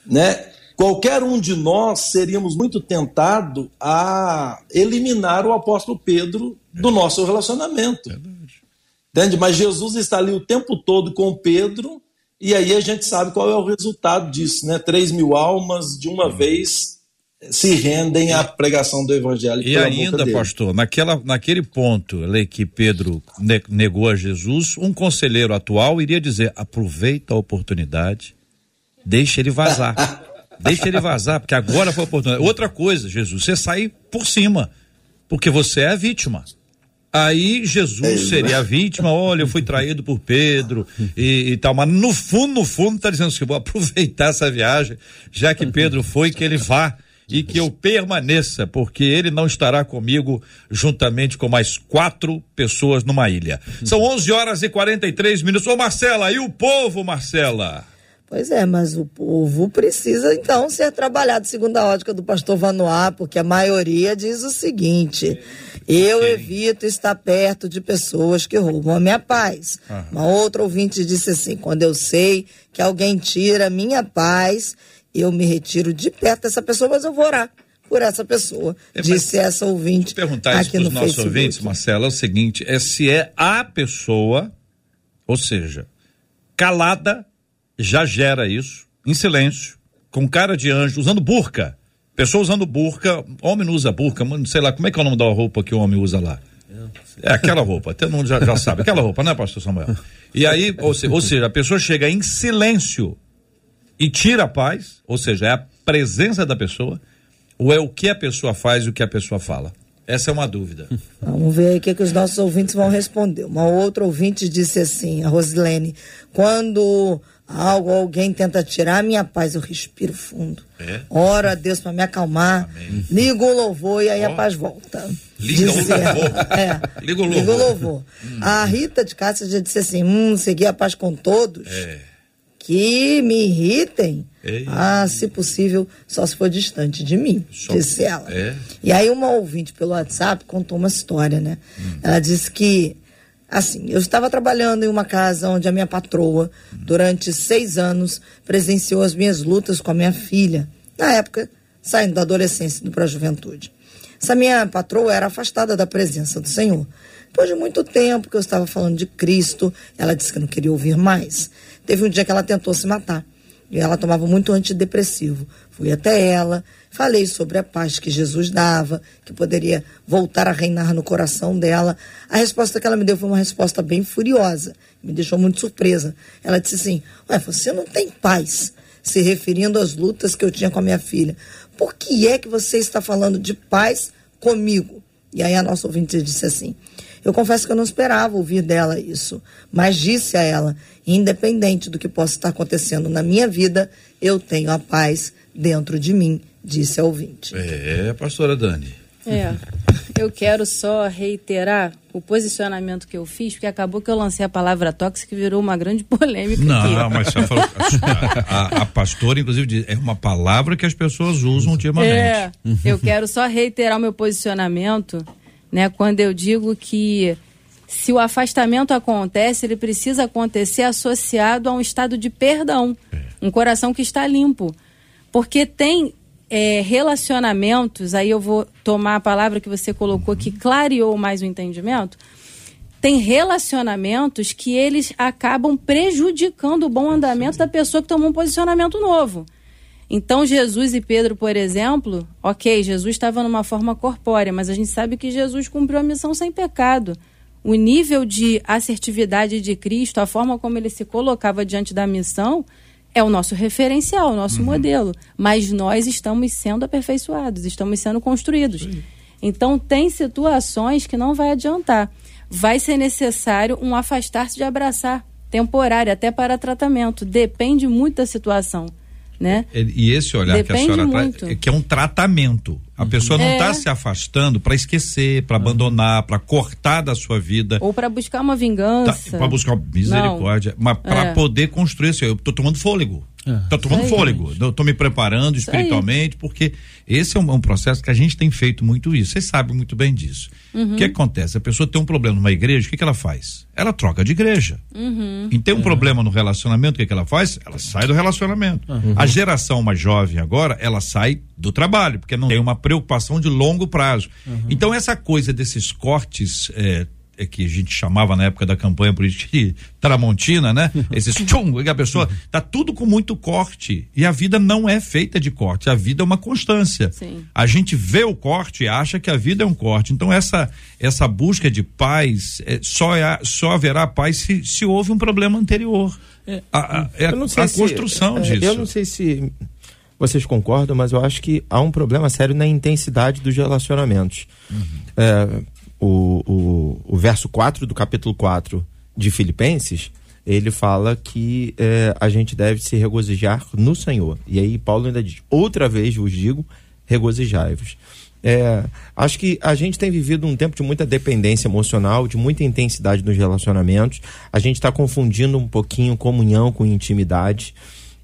Né? Qualquer um de nós seríamos muito tentado a eliminar o apóstolo Pedro do nosso relacionamento. Entende? Mas Jesus está ali o tempo todo com Pedro, e aí a gente sabe qual é o resultado disso, né? Três mil almas de uma vez se rendem à pregação do evangelho. E ainda, pastor, naquela, naquele ponto que Pedro negou a Jesus, um conselheiro atual iria dizer: aproveita a oportunidade, deixa ele vazar. deixa ele vazar, porque agora foi a oportunidade. Outra coisa, Jesus, você sai por cima, porque você é a vítima. Aí Jesus seria a vítima, olha, eu fui traído por Pedro e, e, tal, mas no fundo, no fundo, está dizendo assim, vou aproveitar essa viagem, já que Pedro foi, que ele vá e que eu permaneça, porque ele não estará comigo juntamente com mais quatro pessoas numa ilha. São 11 horas e 43 minutos. Ô Marcela, e o povo, Marcela? Pois é, mas o povo precisa então ser trabalhado segundo a ótica do pastor Vanoá, porque a maioria diz o seguinte: eu evito estar perto de pessoas que roubam a minha paz. Uhum. Uma outra ouvinte disse assim: quando eu sei que alguém tira a minha paz, eu me retiro de perto dessa pessoa, mas eu vou orar por essa pessoa, é, disse essa ouvinte. perguntar isso para os nossos Facebook. ouvintes, Marcela, é o seguinte: é se é a pessoa, ou seja, calada, já gera isso, em silêncio, com cara de anjo, usando burca. Pessoa usando burca, homem não usa burca, sei lá, como é que é o nome da roupa que o homem usa lá? É aquela roupa, todo mundo já, já sabe, aquela roupa, né, pastor Samuel? E aí, ou, se, ou seja, a pessoa chega em silêncio e tira a paz, ou seja, é a presença da pessoa, ou é o que a pessoa faz e o que a pessoa fala? Essa é uma dúvida. Vamos ver aí o que, que os nossos ouvintes vão responder. Uma outra ouvinte disse assim, a Rosilene, quando algo alguém tenta tirar a minha paz, eu respiro fundo. É? Oro a Deus para me acalmar, Amém. ligo o louvor e aí oh. a paz volta. Liga o louvor. É, liga o louvor. Liga o louvor. Hum. A Rita de Cássia já disse assim, hum, seguir a paz com todos. É que me irritem, Ei. ah, se possível, só se for distante de mim, só disse ela. É. E aí uma ouvinte pelo WhatsApp contou uma história, né? Hum. Ela disse que, assim, eu estava trabalhando em uma casa onde a minha patroa, durante seis anos, presenciou as minhas lutas com a minha filha, na época, saindo da adolescência para a juventude. Essa minha patroa era afastada da presença do Senhor. Depois de muito tempo que eu estava falando de Cristo, ela disse que não queria ouvir mais. Teve um dia que ela tentou se matar. E ela tomava muito antidepressivo. Fui até ela, Falei sobre a paz que Jesus dava, que poderia voltar a reinar no coração dela. A resposta que ela me deu foi uma resposta bem furiosa, me deixou muito surpresa. Ela disse assim: Ué, você não tem paz, se referindo às lutas que eu tinha com a minha filha. Por que é que você está falando de paz comigo? E aí a nossa ouvinte disse assim: Eu confesso que eu não esperava ouvir dela isso, mas disse a ela: independente do que possa estar acontecendo na minha vida, eu tenho a paz dentro de mim disse a ouvinte. É, pastora Dani. É, eu quero só reiterar o posicionamento que eu fiz, porque acabou que eu lancei a palavra tóxica e virou uma grande polêmica. Não, aqui. mas você falou, a, a, a, pastora, inclusive, diz, é uma palavra que as pessoas usam ultimamente. É, eu quero só reiterar o meu posicionamento, né, quando eu digo que se o afastamento acontece, ele precisa acontecer associado a um estado de perdão, é. um coração que está limpo. Porque tem é, relacionamentos, aí eu vou tomar a palavra que você colocou que clareou mais o entendimento. Tem relacionamentos que eles acabam prejudicando o bom andamento da pessoa que tomou um posicionamento novo. Então, Jesus e Pedro, por exemplo, ok, Jesus estava numa forma corpórea, mas a gente sabe que Jesus cumpriu a missão sem pecado. O nível de assertividade de Cristo, a forma como ele se colocava diante da missão, é o nosso referencial, o nosso uhum. modelo. Mas nós estamos sendo aperfeiçoados, estamos sendo construídos. Sim. Então, tem situações que não vai adiantar. Vai ser necessário um afastar-se de abraçar, temporário, até para tratamento. Depende muito da situação né? E esse olhar Depende que a senhora traz, é que é um tratamento. A pessoa não está é. se afastando para esquecer, para abandonar, para cortar da sua vida. Ou para buscar uma vingança. Tá, para buscar misericórdia. Não. Mas para é. poder construir isso. Eu estou tomando fôlego. Estou é. tomando fôlego. Estou me preparando espiritualmente, porque esse é um, um, processo que a gente tem feito muito isso. Vocês sabem muito bem disso. Uhum. O que acontece? A pessoa tem um problema numa igreja, o que, que ela faz? Ela troca de igreja. Uhum. E tem um é. problema no relacionamento, o que, que ela faz? Ela sai do relacionamento. Uhum. A geração mais jovem agora, ela sai do trabalho, porque não tem uma preocupação de longo prazo. Uhum. Então, essa coisa desses cortes. É, é que a gente chamava na época da campanha política de Tramontina, né? Esses tchum, que a pessoa tá tudo com muito corte e a vida não é feita de corte, a vida é uma constância. Sim. A gente vê o corte e acha que a vida é um corte. Então essa essa busca de paz é, só é, só haverá paz se, se houve um problema anterior. É, a, a, é a, a se, construção é, disso. Eu não sei se vocês concordam, mas eu acho que há um problema sério na intensidade dos relacionamentos. Uhum. É, o, o, o verso 4 do capítulo 4 de Filipenses, ele fala que é, a gente deve se regozijar no Senhor. E aí Paulo ainda diz: outra vez vos digo, regozijai-vos. É, acho que a gente tem vivido um tempo de muita dependência emocional, de muita intensidade nos relacionamentos. A gente está confundindo um pouquinho comunhão com intimidade.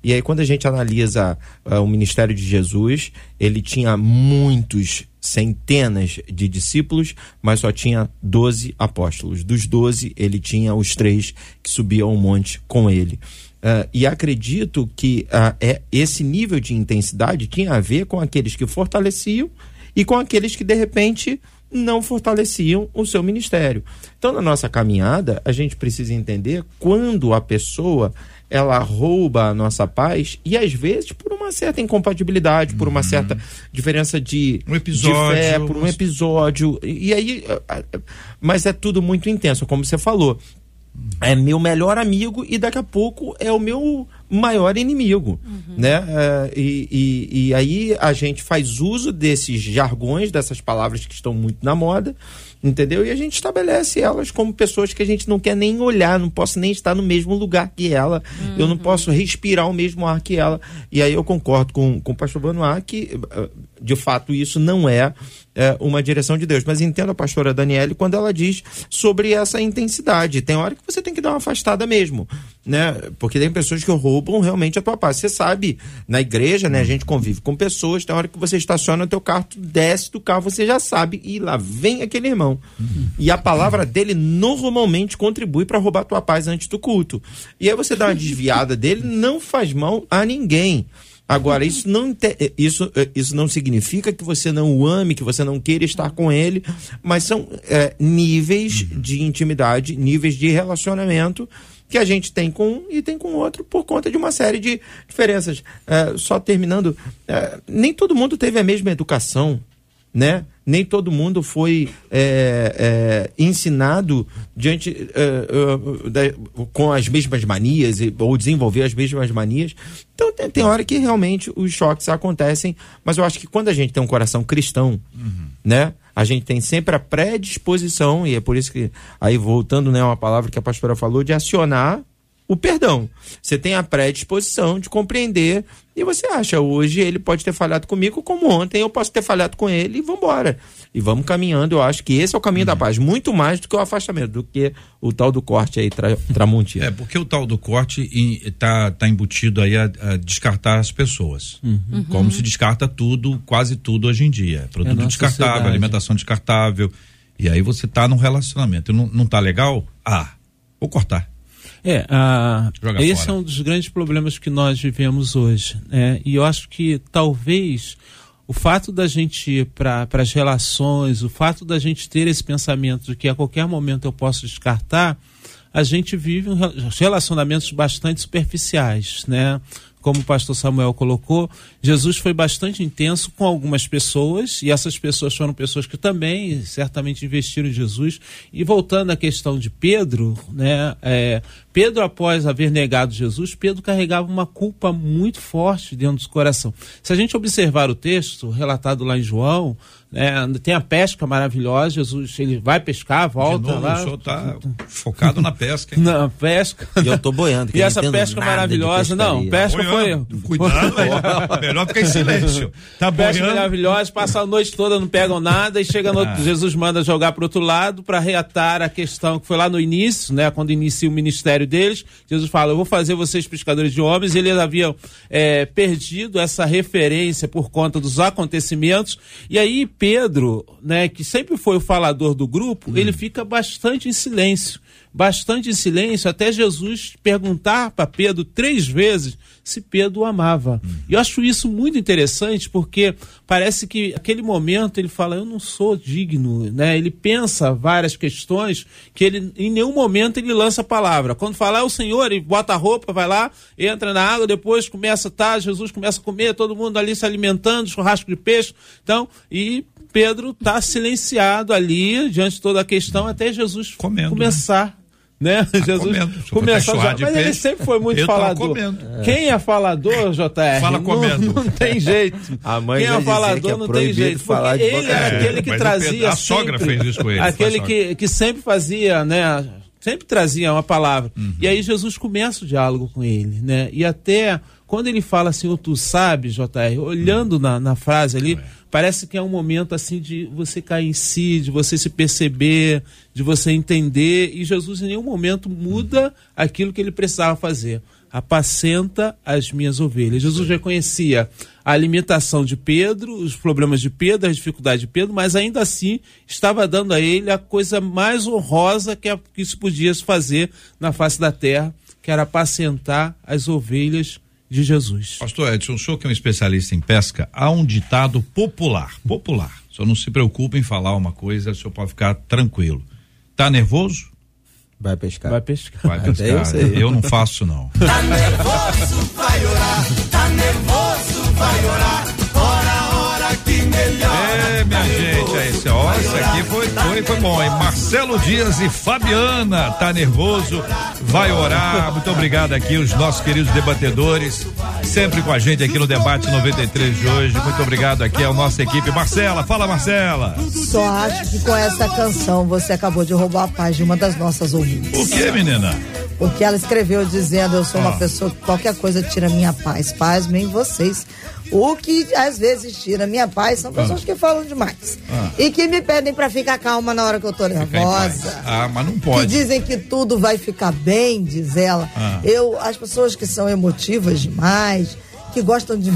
E aí, quando a gente analisa uh, o ministério de Jesus, ele tinha muitos, centenas de discípulos, mas só tinha doze apóstolos. Dos doze, ele tinha os três que subiam ao monte com ele. Uh, e acredito que uh, é, esse nível de intensidade tinha a ver com aqueles que fortaleciam e com aqueles que, de repente, não fortaleciam o seu ministério. Então, na nossa caminhada, a gente precisa entender quando a pessoa ela rouba a nossa paz e às vezes por uma certa incompatibilidade, por uma uhum. certa diferença de, um episódio, de fé, por um episódio. E aí, mas é tudo muito intenso, como você falou. É meu melhor amigo e daqui a pouco é o meu maior inimigo, uhum. né? É, e, e, e aí a gente faz uso desses jargões, dessas palavras que estão muito na moda, entendeu? E a gente estabelece elas como pessoas que a gente não quer nem olhar, não posso nem estar no mesmo lugar que ela, uhum. eu não uhum. posso respirar o mesmo ar que ela. E aí eu concordo com, com o pastor Banoá que, eh, de fato, isso não é, é uma direção de Deus. Mas entendo a pastora Daniele quando ela diz sobre essa intensidade. Tem hora que você tem que dar uma afastada mesmo, né? Porque tem pessoas que roubam realmente a tua paz. Você sabe, na igreja, né, a gente convive com pessoas, tem hora que você estaciona o teu carro, desce do carro, você já sabe, e lá vem aquele irmão E a palavra dele normalmente contribui para roubar tua paz antes do culto. E aí você dá uma desviada dele, não faz mal a ninguém. Agora, isso não, isso, isso não significa que você não o ame, que você não queira estar com ele, mas são é, níveis de intimidade, níveis de relacionamento que a gente tem com um e tem com outro por conta de uma série de diferenças. É, só terminando, é, nem todo mundo teve a mesma educação, né? Nem todo mundo foi é, é ensinado diante é, é, com as mesmas manias ou desenvolver as mesmas manias. Então tem, tem, hora que realmente os choques acontecem, mas eu acho que quando a gente tem um coração cristão, uhum. né? a gente tem sempre a predisposição, e é por isso que, aí voltando, né, uma palavra que a pastora falou, de acionar o perdão. Você tem a predisposição de compreender e você acha, hoje ele pode ter falhado comigo como ontem eu posso ter falhado com ele e vamos embora. E vamos caminhando, eu acho que esse é o caminho uhum. da paz, muito mais do que o afastamento, do que o tal do corte aí, tra, tramontina. É, porque o tal do corte está tá embutido aí a, a, descartar as pessoas. Uhum. Como se descarta tudo, quase tudo hoje em dia. É produto é descartável, sociedade. alimentação descartável. E aí você está num relacionamento. Não, não tá legal? Ah, vou cortar. É, a, esse fora. é um dos grandes problemas que nós vivemos hoje. Né? E eu acho que talvez o fato da gente ir para as relações, o fato da gente ter esse pensamento de que a qualquer momento eu posso descartar, a gente vive relacionamentos bastante superficiais, né? Como o pastor Samuel colocou, Jesus foi bastante intenso com algumas pessoas, e essas pessoas foram pessoas que também certamente investiram em Jesus. E voltando à questão de Pedro, né, é, Pedro, após haver negado Jesus, Pedro carregava uma culpa muito forte dentro do coração. Se a gente observar o texto relatado lá em João, né, tem a pesca maravilhosa, Jesus ele vai pescar, volta novo, lá. O senhor está focado na pesca. Hein? Na pesca. E eu estou boiando. E essa pesca maravilhosa, não, pesca tá foi. Cuidado, melhor ficar em silêncio. Tá pesca boiando. maravilhosa, passa a noite toda, não pegam nada e chega no ah. Jesus manda jogar para outro lado para reatar a questão que foi lá no início, né, quando inicia o ministério deles. Jesus fala: Eu vou fazer vocês pescadores de homens. E eles haviam é, perdido essa referência por conta dos acontecimentos. E aí Pedro, né, que sempre foi o falador do grupo, hum. ele fica bastante em silêncio. Bastante em silêncio, até Jesus perguntar para Pedro três vezes se Pedro o amava. Hum. E eu acho isso muito interessante, porque parece que aquele momento ele fala: Eu não sou digno. Né? Ele pensa várias questões que ele, em nenhum momento, ele lança a palavra. Quando falar é o Senhor, ele bota a roupa, vai lá, entra na água, depois começa, tá, Jesus começa a comer, todo mundo ali se alimentando, churrasco de peixe. Então, e Pedro está silenciado ali diante de toda a questão até Jesus Comendo, né? começar. Né? Né? Jesus começou a mas peixe, ele sempre foi muito falador. Quem é falador, JR? Fala comendo. Não, não tem jeito. A mãe Quem é falador é não tem jeito. Porque ele era é, aquele que trazia. Pedro, a sogra fez isso com ele. Aquele que, que sempre fazia, né? Sempre trazia uma palavra. Uhum. E aí Jesus começa o diálogo com ele, né? E até quando ele fala assim, tu sabes, JR, olhando na, na frase ali, é. Parece que é um momento assim de você cair em si, de você se perceber, de você entender. E Jesus em nenhum momento muda aquilo que ele precisava fazer. Apacenta as minhas ovelhas. Jesus reconhecia a limitação de Pedro, os problemas de Pedro, as dificuldades de Pedro, mas ainda assim estava dando a ele a coisa mais honrosa que, que se podia fazer na face da terra, que era apacentar as ovelhas de Jesus. Pastor Edson, o senhor que é um especialista em pesca, há um ditado popular, popular. O senhor não se preocupe em falar uma coisa, o senhor pode ficar tranquilo. Tá nervoso? Vai pescar. Vai pescar. Vai pescar. Eu, eu, não faço não. Tá nervoso, vai orar. Tá nervoso, vai orar. Esse, aqui foi, foi, foi bom, hein? Marcelo Dias e Fabiana, tá nervoso, vai orar. Muito obrigado aqui, os nossos queridos debatedores, sempre com a gente aqui no Debate 93 de hoje. Muito obrigado aqui à nossa equipe. Marcela, fala Marcela. Só acho que com essa canção você acabou de roubar a paz de uma das nossas ouvintes. O que, menina? Porque ela escreveu dizendo: Eu sou uma ah. pessoa que qualquer coisa tira minha paz. Paz, em vocês. O que às vezes tira minha paz são pessoas ah. que falam demais. Ah. E que me pedem para ficar calma na hora que eu tô nervosa. Ah, mas não pode. Que dizem que tudo vai ficar bem, diz ela. Ah. Eu, as pessoas que são emotivas demais, que gostam de.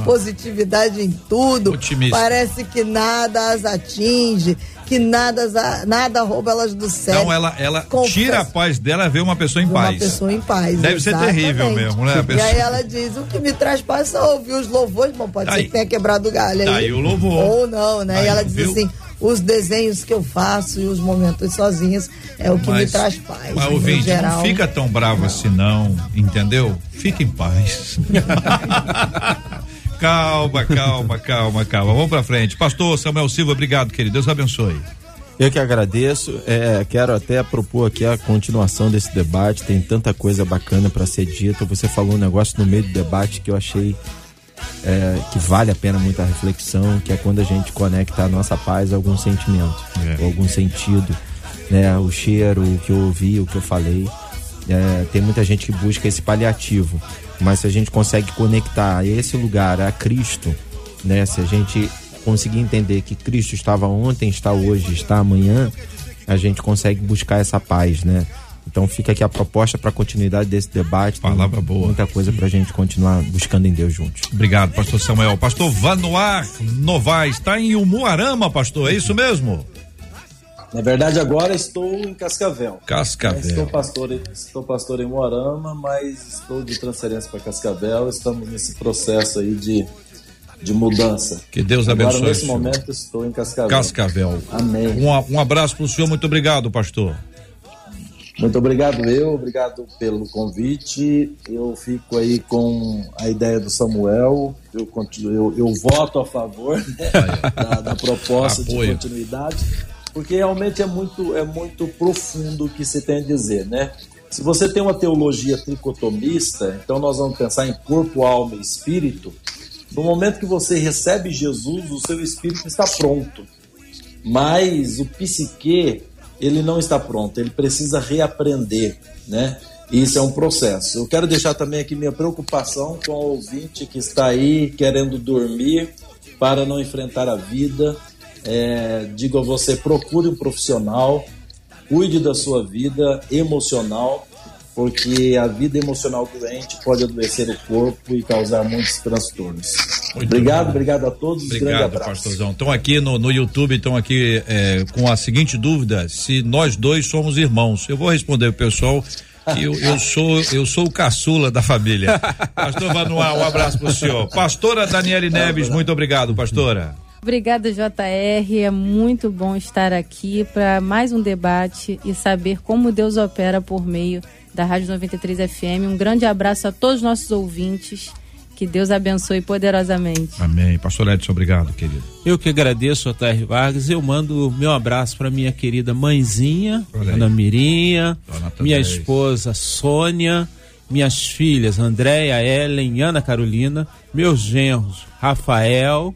Positividade em tudo. Otimista. Parece que nada as atinge, que nada, nada rouba elas do céu. Então ela, ela tira a paz dela ver uma pessoa em uma paz. Uma pessoa em paz. Deve exatamente. ser terrível mesmo, né? E aí ela diz: o que me traz paz é ouvir os louvores, bom, pode aí. ser que tenha quebrado o galho aí. Aí o louvor. Ou não, né? Aí, e ela diz viu? assim: os desenhos que eu faço e os momentos sozinhas é o que mas, me traz paz. Mas ouvinte, geral. não fica tão bravo assim, não, entendeu? Fica em paz. calma, calma, calma, calma. Vamos pra frente. Pastor Samuel Silva, obrigado, querido. Deus abençoe. Eu que agradeço. É, quero até propor aqui a continuação desse debate. Tem tanta coisa bacana para ser dita. Você falou um negócio no meio do debate que eu achei é, que vale a pena muita reflexão, que é quando a gente conecta a nossa paz a algum sentimento, é. algum sentido, né? O cheiro, o que eu ouvi, o que eu falei. É, tem muita gente que busca esse paliativo, mas se a gente consegue conectar esse lugar a Cristo, né? Se a gente conseguir entender que Cristo estava ontem, está hoje, está amanhã, a gente consegue buscar essa paz, né? Então fica aqui a proposta para a continuidade desse debate. Palavra Tem boa. Muita coisa para a gente continuar buscando em Deus juntos. Obrigado, pastor Samuel. Pastor Vanuar Novaes, está em Umuarama, pastor, é isso mesmo? Na verdade, agora estou em Cascavel. Cascavel. Estou pastor, estou pastor em Moarama, mas estou de transferência para Cascavel. Estamos nesse processo aí de, de mudança. Que Deus abençoe. Agora, nesse momento, estou em Cascavel. Cascavel. Amém. Um, um abraço para o senhor, muito obrigado, pastor. Muito obrigado eu, obrigado pelo convite. Eu fico aí com a ideia do Samuel. Eu, continuo, eu, eu voto a favor né, da, da, proposta de continuidade, porque realmente é muito, é muito profundo o que se tem a dizer, né? Se você tem uma teologia tricotomista, então nós vamos pensar em corpo, alma e espírito. No momento que você recebe Jesus, o seu espírito está pronto. Mas o psique ele não está pronto, ele precisa reaprender, né? Isso é um processo. Eu quero deixar também aqui minha preocupação com o ouvinte que está aí querendo dormir para não enfrentar a vida. É, digo a você, procure um profissional, cuide da sua vida emocional, porque a vida emocional doente pode adoecer o corpo e causar muitos transtornos. Muito obrigado, bom. obrigado a todos. Obrigado, pastorzão. Estão aqui no, no YouTube, estão aqui é, com a seguinte dúvida: se nós dois somos irmãos. Eu vou responder o pessoal. Eu, eu, sou eu sou o caçula da família. Pastor Vanual, um abraço para o senhor. Pastora Daniele Neves, muito obrigado, pastora. Obrigada, JR. É muito bom estar aqui para mais um debate e saber como Deus opera por meio da Rádio 93 FM. Um grande abraço a todos os nossos ouvintes. Que Deus abençoe poderosamente. Amém. Pastor Edson, obrigado, querido. Eu que agradeço, Otair Vargas. Eu mando meu abraço para minha querida mãezinha, Ana Mirinha, minha esposa Sônia, minhas filhas Andréia, Ellen, Ana Carolina, meus genros Rafael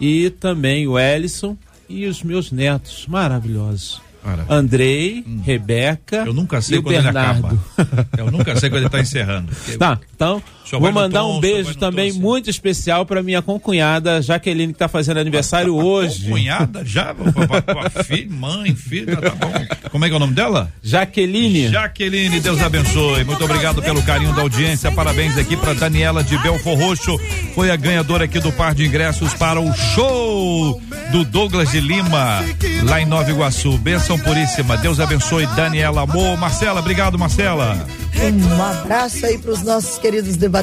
e também o Ellison e os meus netos maravilhosos. Cara. Andrei, hum. Rebeca. Eu nunca sei quando Bernardo. ele acaba. Eu nunca sei quando ele está encerrando. Tá, então vou mandar tom, um beijo também tom, muito especial para minha concunhada Jaqueline que está fazendo aniversário hoje. Concunhada já? filho, mãe, filha, tá bom. Como é que é o nome dela? Jaqueline. Jaqueline, Deus abençoe. Muito obrigado pelo carinho da audiência. Parabéns aqui para Daniela de Belfor Roxo. Foi a ganhadora aqui do par de ingressos para o show do Douglas de Lima, lá em Nova Iguaçu. Benção puríssima. Deus abençoe Daniela Amor. Marcela, obrigado, Marcela. Um abraço aí para os nossos queridos debatedores,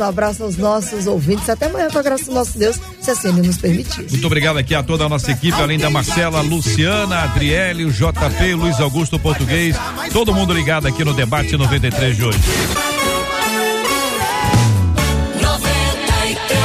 um abraço aos nossos ouvintes. Até amanhã, com a graça do nosso Deus, se assim ele nos permitir. Muito obrigado aqui a toda a nossa equipe, além da Marcela, Luciana, Adriele, o JP, Luiz Augusto Português, todo mundo ligado aqui no Debate 93 de hoje.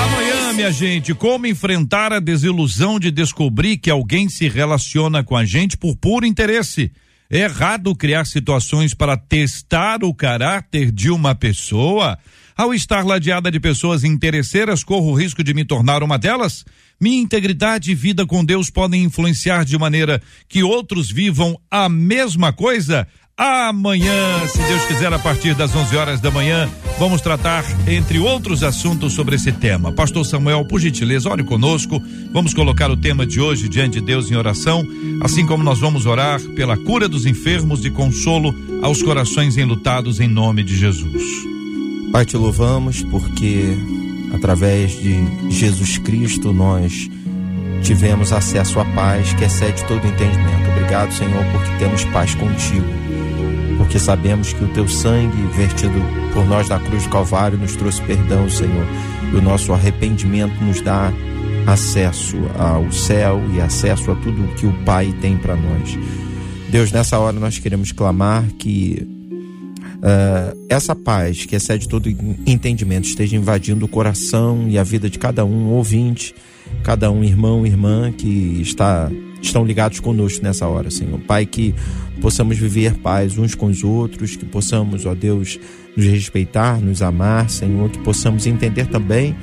Amanhã, minha gente, como enfrentar a desilusão de descobrir que alguém se relaciona com a gente por puro interesse? É errado criar situações para testar o caráter de uma pessoa? Ao estar ladeada de pessoas interesseiras, corro o risco de me tornar uma delas? Minha integridade e vida com Deus podem influenciar de maneira que outros vivam a mesma coisa? Amanhã, se Deus quiser, a partir das 11 horas da manhã, vamos tratar, entre outros assuntos, sobre esse tema. Pastor Samuel, por gentileza, ore conosco. Vamos colocar o tema de hoje diante de Deus em oração, assim como nós vamos orar pela cura dos enfermos e consolo aos corações enlutados em nome de Jesus. Pai, te louvamos porque através de Jesus Cristo, nós tivemos acesso à paz que excede todo entendimento. Obrigado, Senhor, porque temos paz contigo. Porque sabemos que o teu sangue vertido por nós na cruz do Calvário nos trouxe perdão, Senhor. E o nosso arrependimento nos dá acesso ao céu e acesso a tudo que o Pai tem para nós. Deus, nessa hora nós queremos clamar que uh, essa paz que excede todo entendimento esteja invadindo o coração e a vida de cada um ouvinte cada um irmão, irmã que está estão ligados conosco nessa hora, Senhor. Pai, que possamos viver paz uns com os outros, que possamos, ó Deus, nos respeitar, nos amar, Senhor, que possamos entender também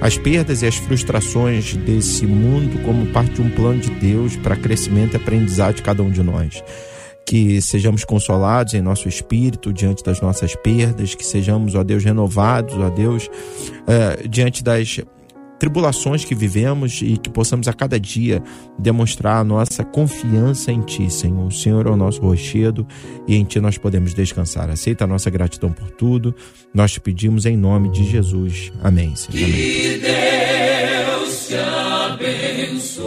as perdas e as frustrações desse mundo como parte de um plano de Deus para crescimento e aprendizado de cada um de nós. Que sejamos consolados em nosso espírito diante das nossas perdas, que sejamos, ó Deus, renovados, ó Deus, uh, diante das tribulações que vivemos e que possamos a cada dia demonstrar a nossa confiança em Ti, Senhor. O Senhor é o nosso rochedo e em Ti nós podemos descansar. Aceita a nossa gratidão por tudo. Nós te pedimos em nome de Jesus. Amém. Senhor. Que Deus te abençoe.